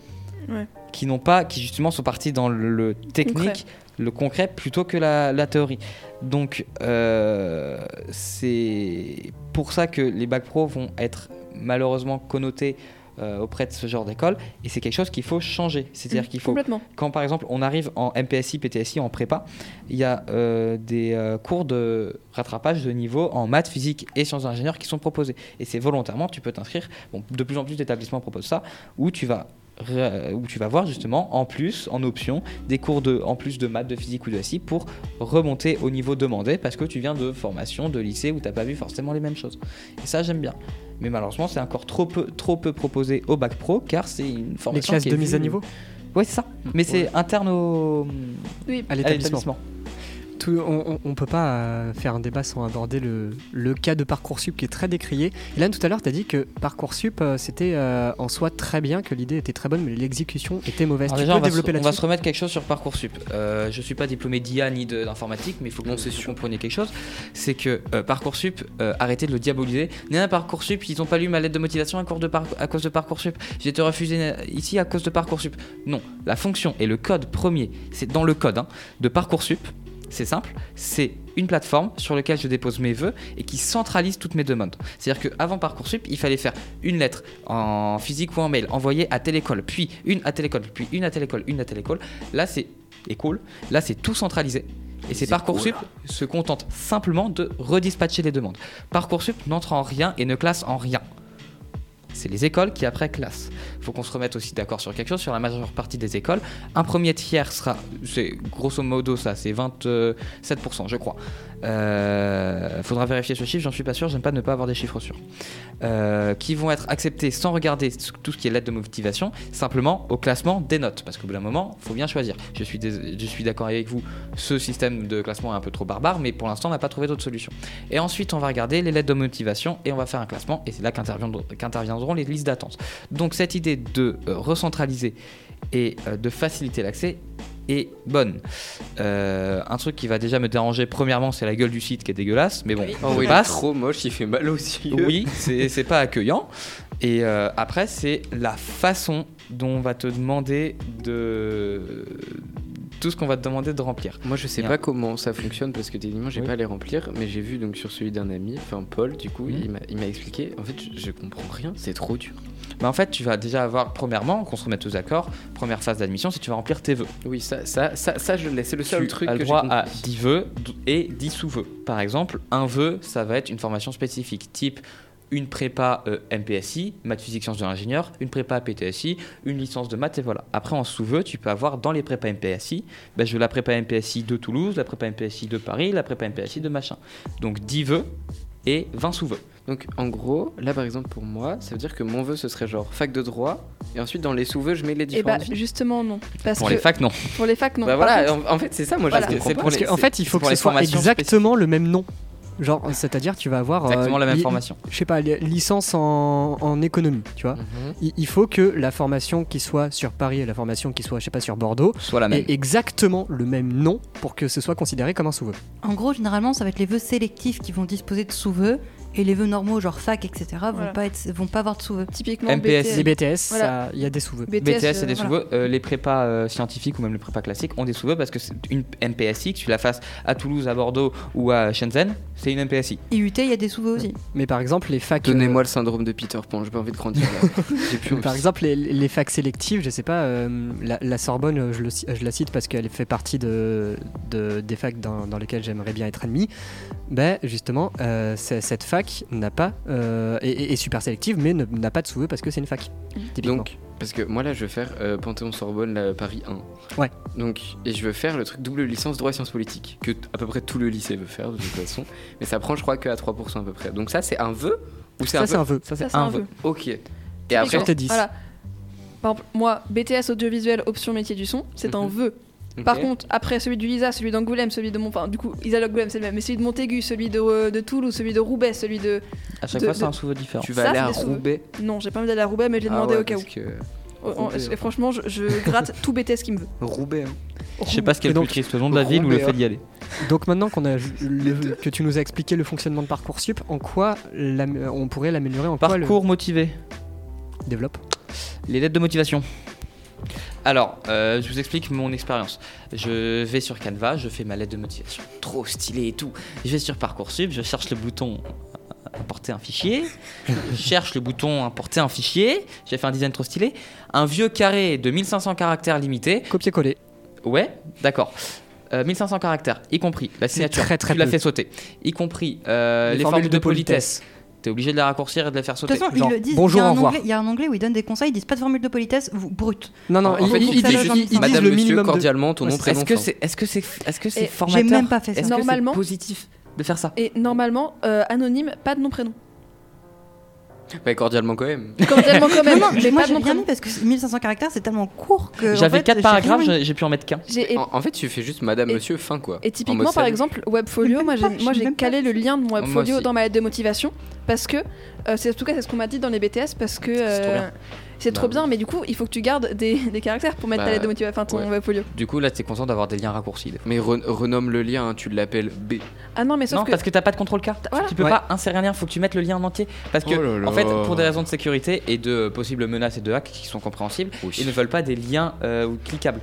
Ouais. Qui n'ont pas, qui justement sont partis dans le, le technique, Concret. le concret plutôt que la, la théorie. Donc euh, c'est pour ça que les bacs pro vont être malheureusement connotés euh, auprès de ce genre d'école et c'est quelque chose qu'il faut changer. C'est-à-dire Mhm, qu'il faut Complètement. quand par exemple on arrive en MPSI, PTSI, en prépa, il y a euh, des cours de rattrapage de niveau en maths, physique et sciences d'ingénieur qui sont proposés. Et c'est volontairement, tu peux t'inscrire, bon, de plus en plus d'établissements proposent ça, où tu vas où tu vas voir justement en plus, en option, des cours de, en plus de maths, de physique ou de SI pour remonter au niveau demandé parce que tu viens de formation, de lycée où tu n'as pas vu forcément les mêmes choses. Et ça j'aime bien. Mais malheureusement c'est encore trop peu, trop peu proposé au bac pro car c'est une Les formation classes qui est de mise à niveau? Ouais, c'est ça. Mais c'est interne au Oui, à l'établissement. Tout- on, peut pas euh, faire un débat sans aborder le, le cas de Parcoursup qui est très décrié. Ilan, tout à l'heure, tu as dit que Parcoursup, euh, c'était euh, en soi très bien, que l'idée était très bonne, mais l'exécution était mauvaise. Alors tu déjà, peux on va, se, développer on va là-dessus se remettre quelque chose sur Parcoursup. Euh, je suis pas diplômé d'IA ni d'informatique, mais il faut que Non, vous compreniez quelque chose. C'est que euh, Parcoursup, euh, arrêtez de le diaboliser. Néa Parcoursup, ils ont pas lu ma lettre de motivation à, cours de par- à cause de Parcoursup. J'ai été refusé ici à cause de Parcoursup. Non, la fonction et le code premier, c'est dans le code hein, de Parcoursup. C'est simple, c'est une plateforme sur laquelle je dépose mes vœux et qui centralise toutes mes demandes. C'est-à-dire qu'avant Parcoursup, il fallait faire une lettre en physique ou en mail, envoyée à telle école, puis une à telle école, puis une à telle école, une à telle école. Là, c'est école. Là, c'est tout centralisé. Et c'est Parcoursup se contente simplement de redispatcher les demandes. Parcoursup n'entre en rien et ne classe en rien. C'est les écoles qui après classent. Faut qu'on se remette aussi d'accord sur quelque chose. Sur la majeure partie des écoles, un premier tiers sera, c'est grosso modo ça, c'est 27% je crois. Euh, faudra vérifier ce chiffre, j'en suis pas sûr, j'aime pas ne pas avoir des chiffres sûrs. Euh, qui vont être acceptés sans regarder tout ce qui est lettre de motivation, simplement au classement des notes. Parce qu'au bout d'un moment, faut bien choisir. Je suis, je suis d'accord avec vous, ce système de classement est un peu trop barbare, mais pour l'instant, on n'a pas trouvé d'autre solution. Et ensuite, on va regarder les lettres de motivation et on va faire un classement, et c'est là qu'interviendront les listes d'attente. Donc, cette idée de euh, recentraliser et euh, de faciliter l'accès est bonne. Euh, un truc qui va déjà me déranger, premièrement, c'est la gueule du site qui est dégueulasse, mais bon, Oh, on oui, il est passe. trop moche, il fait mal aussi. Oui, c'est pas accueillant. Et euh, après, c'est la façon dont on va te demander de. Tout ce qu'on va te demander de remplir. Moi, je sais Bien. pas comment ça fonctionne parce que techniquement, j'ai Oui. pas à les remplir, mais j'ai vu donc sur celui d'un ami, enfin Paul, du coup, il m'a- il m'a expliqué. En fait, je, je comprends rien, c'est trop dur. Mais en fait, tu vas déjà avoir, premièrement, qu'on se remette aux accords, première phase d'admission, c'est que tu vas remplir tes vœux. Oui, ça, ça, ça, ça je le laisse. C'est le seul tu truc as le droit à compris. 10 vœux et 10 sous-vœux. Par exemple, un vœu, ça va être une formation spécifique, type une prépa euh, MPSI, maths physique sciences de l'ingénieur, une prépa PTSI, une licence de maths et voilà. Après en sous-vœux, tu peux avoir dans les prépas MPSI, ben, je veux la prépa MPSI de Toulouse, la prépa MPSI de Paris, la prépa MPSI de machin. Donc 10 vœux et 20 sous-vœux. Donc en gros, là par exemple pour moi, ça veut dire que mon vœu ce serait genre fac de droit, et ensuite dans les sous-vœux je mets les Et bah différentes. filles. justement non. Parce Pour que les facs, non. pour les facs non. Bah voilà, contre- en, en fait c'est ça, moi Voilà. je comprends pas. Parce les- qu'en fait, il faut que les ce soit exactement le même nom. Genre, c'est-à-dire, tu vas avoir. euh, Exactement la même li- formation. Je sais pas, li- licence en, en économie, tu vois. Mhm. Il, il faut que la formation qui soit sur Paris et la formation qui soit, je sais pas, sur Bordeaux, Soit la même. ait exactement le même nom pour que ce soit considéré comme un sous-vœu. En gros, généralement, ça va être les vœux sélectifs qui vont disposer de sous-vœux Et les vœux normaux, genre fac, etc., vont, Voilà. pas, être, vont pas avoir de sous-vœux. Typiquement, MPS, Les BTS, BTS, Voilà. ça- il y a des sous-vœux. BTS, c'est des euh, sous-vœux. Euh, les prépas euh, scientifiques ou même les prépas classiques ont des sous-vœux parce que c'est une MPSI, que tu la fasses à Toulouse, à Bordeaux ou à Shenzhen, c'est une MPSI. IUT, il y a des sous-vœux aussi. Mais par exemple, les facs. Donnez-moi euh, le syndrome de Peter Pan, j'ai pas envie de grandir là. Plus envie. Par exemple, les, les facs sélectives, je sais pas, euh, la, la Sorbonne, je, le ci- je la cite parce qu'elle fait partie de, de- des facs dans, dans lesquelles j'aimerais bien être admis. Ben, justement, euh, cette fac n'a pas, euh, est, super sélective, mais n'a pas de sous-vœux parce que c'est une fac. Typiquement. Donc, parce que moi là, je vais faire euh, Panthéon-Sorbonne, là, Paris 1. Ouais. Donc, et je veux faire le truc double licence droit et sciences politiques, que à peu près tout le lycée veut faire de toute façon. Mais ça prend, je crois, que à 3% à peu près. Donc, ça, c'est un vœu Ou c'est ça, un c'est vœu un vœu. Ça, c'est un un vœu. vœu. Ok. Et Sur après, tes 10. Voilà. Par exemple, moi, BTS audiovisuel, option métier du son, c'est un Mhm. vœu. Par contre, après celui du Lisa, celui d'Angoulême, celui de Mont... Enfin, du coup, c'est le même. Mais celui de Montaigu, celui de, euh, de Toulouse, celui de Roubaix, celui de... À chaque De- fois, c'est de- un sous-vœu différent. tu vas ça, aller à. Roubaix. Non, j'ai pas envie d'aller à Roubaix, mais je l'ai Ah demandé ouais, au cas où. que- Oh, oh, Roubaix, et franchement, je, je gratte tout BTS qui me veut. Roubaix. hein. Je sais pas ce le Et donc- plus triste, le nom de la ville ou le fait d'y aller. Donc maintenant qu'on a le- que tu nous as expliqué le fonctionnement de Parcoursup, en quoi on pourrait l'améliorer en quoi le Parcours motivé. développe Les lettres de motivation. Alors, euh, je vous explique mon expérience. Je vais sur Canva, je fais ma lettre de motivation, trop stylé et tout. Je vais sur Parcoursup, je cherche le bouton importer un fichier, je cherche le bouton importer un fichier, j'ai fait un design trop stylé, un vieux carré de 1500 caractères limité. Copier-coller. Ouais, d'accord. Euh, 1500 caractères, y compris la signature, très, très tu l'as fait sauter, y compris euh, Les les, formules formules de de politesse. T'es obligé de les raccourcir et de les faire De sauter. toute façon, genre, ils le disent. bonjour, il, y a au un revoir. onglet, il y a un onglet où ils donnent des conseils, ils disent pas de formule de politesse, vous, brut. Non, non, En ils, fait, ils- il ils dit disent, juste ils disent Madame, le Monsieur, minimum de... cordialement, ton nom, prénom, Est-ce que fin. c'est est-ce que c'est est-ce que c'est Et formateur j'ai même pas fait ça. Est-ce que Normalement- positif de faire ça Et normalement, euh, anonyme, pas de nom prénom. Bah, cordialement quand même. Cordialement quand même, Non, non, mais moi j'ai bien mis parce que 1500 caractères c'est tellement court que. J'avais fait, quatre j'ai paragraphes, rien mis. j'ai pu en mettre qu'un. En, en fait, tu fais juste Madame, Et- Monsieur, fin quoi. et En typiquement, par exemple, Webfolio, Mais moi j'ai calé le lien de mon Webfolio dans ma lettre de motivation parce que, euh, c'est en tout cas c'est ce qu'on m'a dit dans les BTS parce que euh, c'est trop Bah bien, mais du coup il faut que tu gardes des, des caractères pour mettre ta Bah, lettre de motivation, enfin ton ouais. Webfolio. Du coup, là, t'es content d'avoir des liens raccourcis. des. Mais re- renomme le lien, hein, tu l'appelles B. Ah non, mais sauf non, que. parce que t'as pas de contrôle K. Voilà. Tu peux Ouais. pas insérer un lien, faut que tu mettes le lien en entier. Parce que, Oh là là. en fait, pour des raisons de sécurité et de possibles menaces et de hacks qui sont compréhensibles, Oui. ils ne veulent pas des liens euh, cliquables.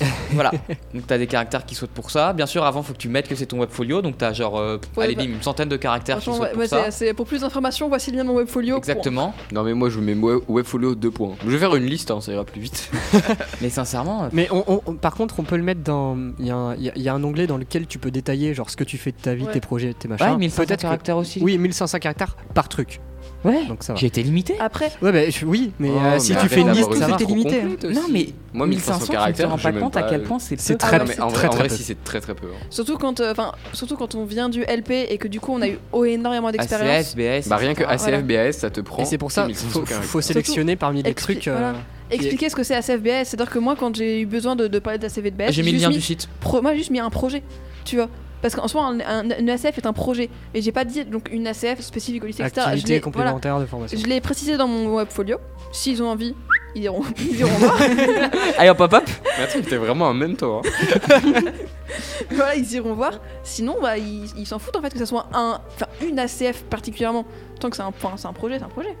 voilà, donc t'as des caractères qui sautent pour ça. Bien sûr, avant, faut que tu mettes que c'est ton webfolio, donc t'as genre, euh, Ouais, allez, bah, bim, une centaine de caractères qui sautent ouais, pour ouais, ça. c'est- pour plus d'informations, voici le lien de mon Webfolio. Exactement. Non, mais moi je mets Web- Webfolio 2 points. Je vais faire une liste, hein, ça ira plus vite. Mais sincèrement, euh, Mais on- par contre, on peut le mettre dans. Il y, a un- il y a- il y a un onglet dans lequel tu peux détailler genre ce que tu fais de ta vie, Ouais. tes projets, tes machins. ouais, 1500 Peut-être que- caractères aussi. Oui, 1500 caractères par truc. Ouais, Donc ça va. j'ai été limité. Après, Ouais, bah, je- oui, mais Oh, euh, si mais tu fais une liste, une ça liste t'es limité, hein. Non, mais moi 1500, 1500 tu te caractères, rends je pas même compte à pas, quel euh, point c'est c'est peu. très- Non, mais en très, vrai, en très vrai peu. si c'est très très peu. hein. surtout quand, euh, enfin, surtout quand on vient du LP et que du coup on a eu énormément d'expérience. ACS, BS. Bah rien que etc. ACF, BAS, ça te prend. Et c'est pour ça, 1500 faut, caractères. faut sélectionner parmi les trucs. euh, voilà. Expliquer ce que c'est ACFBS, c'est-à-dire que moi quand j'ai eu besoin de, de parler de ACFBS, J'ai mis le lien du site. pro- moi j'ai juste mis un projet, tu vois. Parce qu'en soi, un, un- une ACF est un projet, mais j'ai pas dit donc une ACF spécifique au lycée, etc. Je voilà. complémentaires de formation. Je l'ai précisé dans mon webfolio. S'ils ont envie, ils iront, ils iront voir. Allez hop hop hop Mais attends, t'es vraiment un mentor. hein. voilà, ils iront voir. Sinon, bah, ils ils s'en foutent en fait que ça soit un, enfin une ACF particulièrement. Tant que c'est un, c'est un projet, c'est un projet.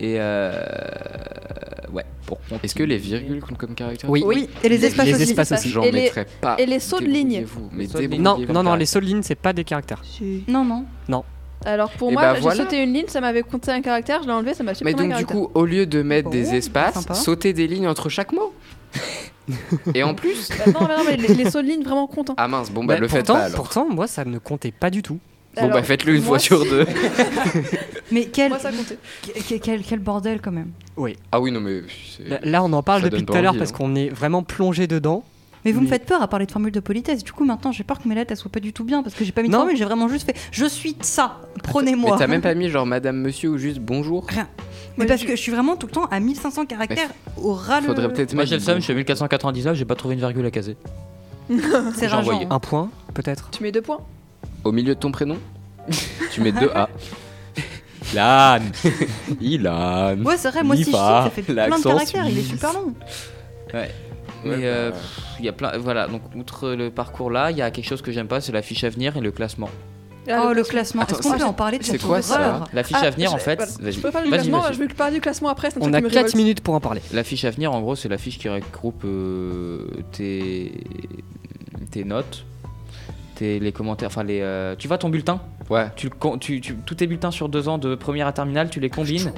Et euh... Ouais, pour Est-ce que les virgules comptent comme caractères Oui. Oui, et les espaces Les aussi. espaces aussi. J'en Et les- mettrais pas. et les sauts de ligne. Sauts de ligne. Non, non, non, les seules lignes, c'est pas des caractères. Non, non. Alors pour Et moi, bah, j'ai voilà. sauté une ligne, ça m'avait compté un caractère, je l'ai enlevé, ça m'a Mais supprimé un donc du coup, au lieu de mettre Oh, des espaces, sauter des lignes entre chaque mot. Et en plus, Bah, non, mais non, mais les, les sauts de ligne vraiment comptent. ah mince, bon bah Bah, le faites pourtant, pas alors. pourtant, moi, ça ne comptait pas du tout. Bon bah faites-le une fois sur deux. Mais quel, Moi ça comptait. quel, quel- quel bordel quand même. Ah oui non mais Là, là, on en parle Ça depuis tout à l'heure parce hein. qu'on est vraiment plongé dedans. Mais vous me Mais- faites peur à parler de formule de politesse. Du coup, maintenant, j'ai peur que mes lettres elles soient pas du tout bien parce que j'ai pas mis de Non. formule. J'ai vraiment juste fait je suis ça. Mais Prenez-moi. t'as même pas mis genre Madame Monsieur ou juste bonjour Rien. Mais Ouais, parce je- que je suis vraiment tout le temps à 1500 caractères au ras le- Faudrait peut-être Moi j'ai le seum, je suis à 1499, j'ai pas trouvé une virgule à caser. C'est j'ai envoyé. Un point, peut-être? Tu mets deux points. au milieu de ton prénom. tu mets deux A. Lan Ilan. Ouais, c'est vrai, moi si je sais, ça fait plein de caractères, il est super long. Ouais. Mais euh, bah. il y a plein. Voilà, donc outre le parcours là, il y a quelque chose que j'aime pas, c'est la fiche à venir et le classement. Ah, Oh, le classement. Est-ce qu'on c'est- peut en parler de cette quoi ça La fiche Ah, à venir, en fait. Je peux parler du classement, vas-y. je vais parler du classement après. c'est un On a qui me 4 révolte. minutes pour en parler. La fiche à venir, en gros, c'est la fiche qui regroupe euh, tes, tes notes, tes, les commentaires, enfin les. euh, tu vois ton bulletin? Ouais. tu, le con- tu, tu- Tous tes bulletins sur deux ans de première à terminale, tu les combines,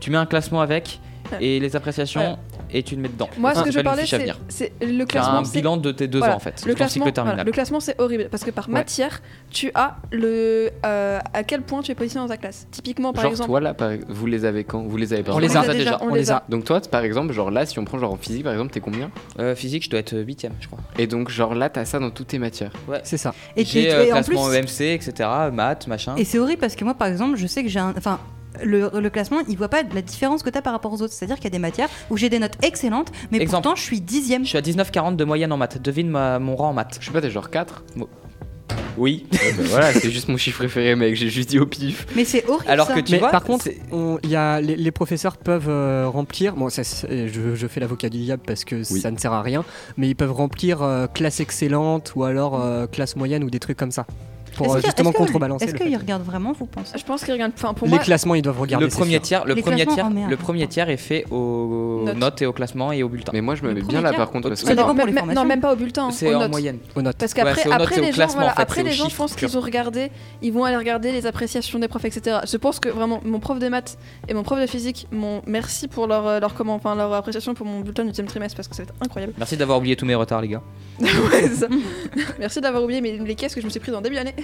tu mets un classement avec et les appréciations Ouais. Et tu le mets dedans. Moi, ce que je parlais, c'est le C'est un classement. c'est- bilan de tes deux voilà, ans en fait. Le classement, le c'est horrible parce que par Ouais. matière, tu as le euh, à quel point tu es positionné dans ta classe? Typiquement, par Genre exemple, toi là, par- vous les avez quand Vous les avez pas On les a déjà, on on les a. a. Donc toi, par exemple, genre là, si on prend genre en physique, par exemple, t'es combien? Euh, physique, je dois être 8 je crois. Et donc genre là, t'as ça dans toutes tes matières. C'est ça. Et, J'ai euh, et en plus, classement EMC, etc., maths, machin. et c'est horrible parce que moi, par exemple, je sais que j'ai un. Enfin, le, le classement, il voit pas la différence que tu as par rapport aux autres. C'est-à-dire qu'il y a des matières où j'ai des notes excellentes, mais Exemple. pourtant je suis dixième. Je suis à 19,40 de moyenne en maths. Devine ma- mon rang en maths. Je sais pas, t'es genre 4 Oui. Voilà, c'est juste mon chiffre préféré, mec, j'ai juste dit au pif. Mais c'est horrible. Alors ça. que tu Mais vois, par contre, on- il y a, les, les professeurs peuvent euh, remplir. Bon, ça, je, je fais l'avocat du diable parce que Oui. ça ne sert à rien, mais ils peuvent remplir euh, classe excellente ou alors euh, classe moyenne ou des trucs comme ça pour que- justement contrebalancer. Est-ce qu'ils regardent vraiment, vous pensez? Je pense qu'ils regardent. Enfin, pour Les moi, classements, ils doivent regarder. le premier tiers, le premier tiers, oh merde. le premier tiers est fait aux Notes. notes et au classement et au bulletin. Mais moi, je me mets bien là par contre. Parce que non, pour les même- non, formations. même pas au bulletin, C'est aux en notes. moyenne. aux notes. Parce qu'après, après les gens, classement, voilà, en fait, après les gens, je pense qu'ils ont regardé, ils vont aller regarder les appréciations des profs, etc. Je pense que vraiment, mon prof de maths et mon prof de physique m'ont merci pour leur, euh, leur comment, enfin leur appréciation pour mon bulletin du deuxième trimestre parce que ça va être incroyable. Merci d'avoir oublié tous mes retards, les gars. Merci d'avoir oublié mes, les caisses que je me suis pris en début d'année.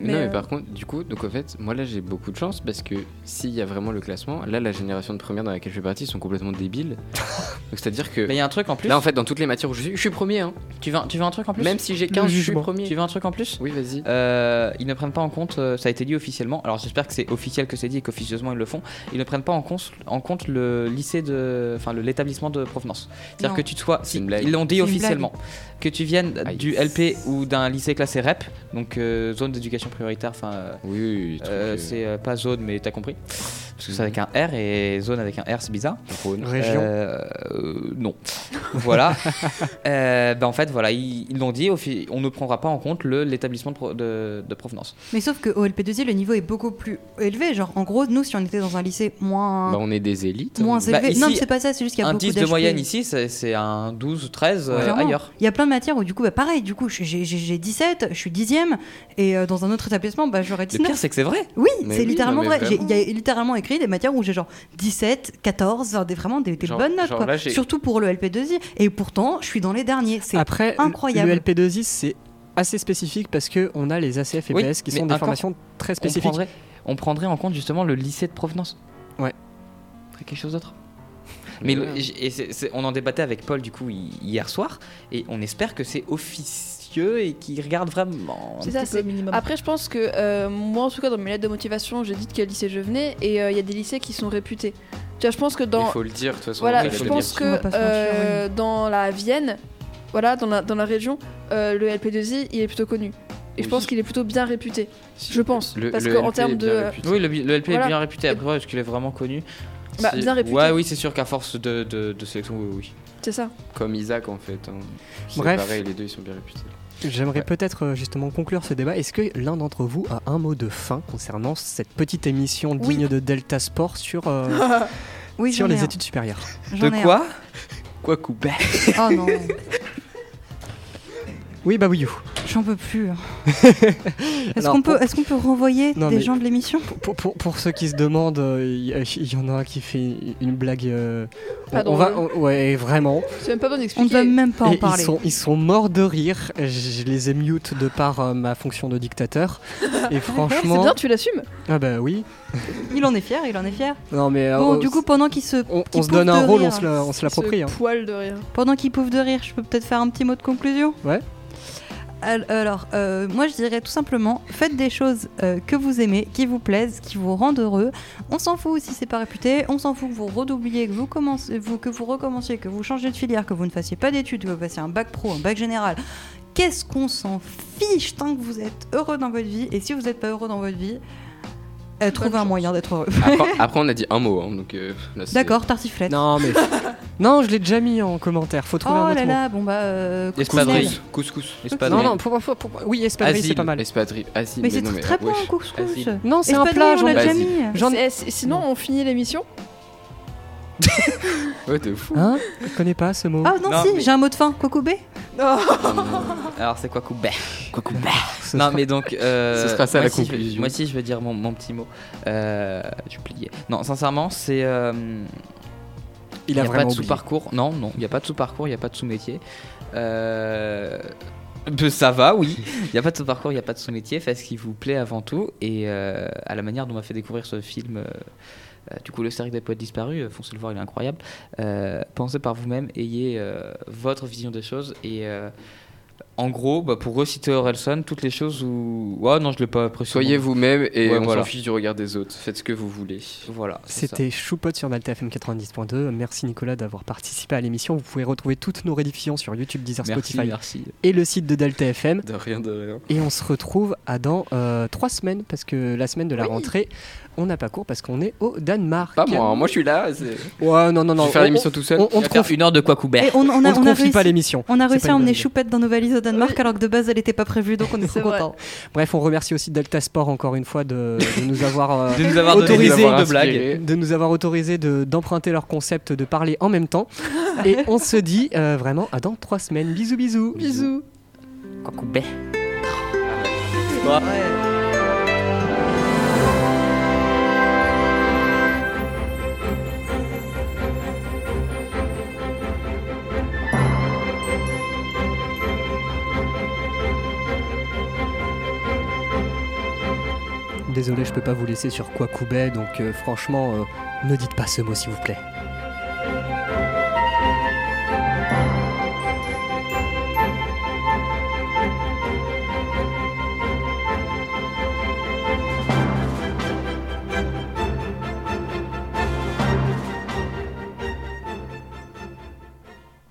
non, mais euh, par contre, du coup, donc en fait, moi là j'ai beaucoup de chance parce que s'il y a vraiment le classement, là la génération de première dans laquelle je fais partie sont complètement débiles. donc c'est à dire que Mais il y a un truc en plus. là en fait, dans toutes les matières où je suis, je suis premier, hein. tu veux, tu veux un truc en plus? Même si j'ai Le 15, je suis premier. Tu veux un truc en plus? Oui, vas-y. Euh, ils ne prennent pas en compte, euh, ça a été dit officiellement, alors j'espère que c'est officiel que c'est dit et qu'officieusement ils le font, ils ne prennent pas en compte, en compte le lycée de. enfin l'établissement de provenance. C'est-à-dire que tu te sois. Si, ils l'ont dit officiellement. Que tu viennes Aïe. du LP ou d'un lycée classé REP, donc euh, zone d'éducation prioritaire, enfin. euh, Oui, oui, oui, truc, euh, euh, c'est euh, pas zone, mais t'as compris. Parce que c'est avec un R et zone avec un R, c'est bizarre. Région. Euh, euh, non. voilà. Euh, ben en fait, voilà, ils l'ont dit, on ne prendra pas en compte le- l'établissement de, pro- de- de provenance. Mais sauf que au LP2I, le niveau est beaucoup plus élevé. Genre, en gros, nous, si on était dans un lycée moins, Bah, on est des élites. moins Bah, élevé. ici, non, mais c'est pas ça, c'est juste qu'il y a Un beaucoup 10 de moyenne ici, c'est un 12, 13 euh, Clairement. ailleurs. Il y a plein de matières où, du coup, bah, pareil, du coup, j'ai- j'ai j'ai 17, je suis dixième, et euh, dans un autre établissement, bah, j'aurais Le 19. pire, c'est que c'est vrai. Oui, c'est oui, littéralement non, vrai. Il y a littéralement écrit des matières où j'ai genre 17, 14, enfin, des, vraiment des, des Genre- bonnes notes. quoi. là, Surtout pour le LP2I. Et pourtant, je suis dans les derniers. C'est Après, incroyable. le LP2I, c'est assez spécifique parce que on a les ACF et Oui, PS qui sont des formations très On spécifiques. prendrait, on prendrait en compte justement le lycée de provenance. Ouais. Ferait quelque chose d'autre. Mais le- et on en débattait avec Paul du coup hi- hier soir et on espère que c'est et qu'ils regardent vraiment. un C'est ça, petit peu c'est- minimum. Après, je pense que euh, moi, en tout cas, dans mes lettres de motivation, j'ai dit de quel lycée je venais et euh, il y a des lycées qui sont réputés. Tu vois, je pense que dans. Il faut le dire, de toute façon. Voilà, je pense que euh, dans la Vienne, voilà, dans la, dans la région, euh, le LP2I, il est plutôt connu. Et je pense qu'il est plutôt bien réputé. Je pense. Le- parce qu'en termes est de. bien réputé. Oui, le, le LP Voilà. est bien réputé. Après, est-ce qu'il est vraiment connu Bah, bien réputé. Ouais, oui, c'est sûr qu'à force de, de, de sélection, oui, oui. C'est ça. Comme Isaac en fait. hein. C'est Bref. pareil, les deux ils sont bien réputés. J'aimerais Ouais. peut-être euh, justement conclure ce débat. Est-ce que l'un d'entre vous a un mot de fin concernant cette petite émission Oui. digne de Delta Sport sur, euh, Oui, sur les un. études supérieures? De quoi? Quoi couper Oh non, Oui, bah oui. j'en peux plus. Est-ce Alors, qu'on peut, pour- est-ce qu'on peut renvoyer Non, des gens de l'émission? Pour, pour- pour- ceux qui se demandent, euh, il y, en a un qui fait une blague. euh, on, on va, on- ouais, vraiment. C'est même pas besoin On ne d'expliquer. va même pas en Et ils parler. sont, ils sont morts de rire. Je, je les ai mute de par euh, ma fonction de dictateur. Et C'est franchement, bien, tu l'assumes. ah bah oui. Il en est fier, il en est fier. Non mais euh, Bon, euh, du coup, pendant qu'il se, on, se donne un de rôle, on rire, se la- on se l'approprie. hein. Ce poil de rire. pendant qu'il pouffe de rire, je peux peut-être faire un petit mot de conclusion? Ouais. Al- Alors, euh, moi je dirais tout simplement, faites des choses euh, que vous aimez, qui vous plaisent, qui vous rendent heureux. On s'en fout si c'est pas réputé, on s'en fout que vous redoubliez, que vous, commencez, que vous recommenciez, que vous changez de filière, que vous ne fassiez pas d'études, que vous fassiez un bac pro, un bac général. Qu'est-ce qu'on s'en fiche tant que vous êtes heureux dans votre vie? Et si vous n'êtes pas heureux dans votre vie, Euh, trouver un moyen d'être heureux. Après, après, on a dit un mot, hein, donc euh, là, D'accord, tartiflette. Non, mais. non, je l'ai déjà mis en commentaire. Faut trouver Oh un autre là mot. là, bon bah. Euh, Espadrille. couscous. Espadrille. Non, non, pour, pour- pour- oui, espadrille, c'est Asile. pas mal. Espadrille. Si, Mais c'est non, très, très bon, wesh. couscous. Asile. Non, c'est un plat, j'en l'a déjà mis. J'en- Sinon, on finit l'émission. Ouais, de fou. Hein? Je connais pas ce mot. Ah non, si, j'ai un mot de fin. Kokoubé? Alors c'est quoi Koubé Ce Non mais donc euh, Ce sera ça, moi la aussi, je conclusion. moi aussi je vais dire mon, mon petit mot. Euh, tu pliais. Non sincèrement c'est euh, Il y a a pas de sous-parcours. Non non il y a pas de sous-parcours il y a pas de sous-métier. Euh, ça va oui. Il y a pas de sous-parcours il y a pas de sous-métier. Faites ce qui vous plaît avant tout et euh, à la manière dont on m'a fait découvrir ce film. euh, du coup, le cercle des poètes disparus, euh, foncez le voir, il est incroyable. Euh, pensez par vous-même, ayez euh, votre vision des choses et euh, en gros, bah, pour reciter Orelson, toutes les choses où. Ouais, non, je l'ai pas apprécié. Soyez vous-même et Ouais, on voilà. s'en fiche du regard des autres. Faites ce que vous voulez. Voilà. C'était Choupot sur Delta FM 90.2. Merci Nicolas d'avoir participé à l'émission. Vous pouvez retrouver toutes nos rediffusions sur YouTube, Deezer, Merci, Spotify merci. et le site de Delta FM. De rien, de rien. Et on se retrouve à dans euh, trois semaines parce que la semaine de la rentrée, on n'a pas cours parce qu'on est au Danemark. Pas moi, hein. moi je suis là. c'est- Ouais, non, non, non. je vais faire on- l'émission tout seul. on, on On te confie, une heure de quoi Coubert. Et on, on a, te on a confie pas l'émission. on a réussi à une emmener. Choupette dans nos valises au Danemark Oui. alors que de base elle était pas prévue donc on est trop contents. Bref, on remercie aussi Delta Sport encore une fois de, de nous avoir euh, De nous avoir autorisé de inspiré. blagues. de nous avoir autorisé de- d'emprunter leur concept de parler en même temps. Et on se dit euh, vraiment à dans trois semaines. Bisous, bisous. Bisous. Quoi Coubert. Désolé, je peux pas vous laisser sur quoi Kwakubé, donc euh, franchement, euh, ne dites pas ce mot s'il vous plaît.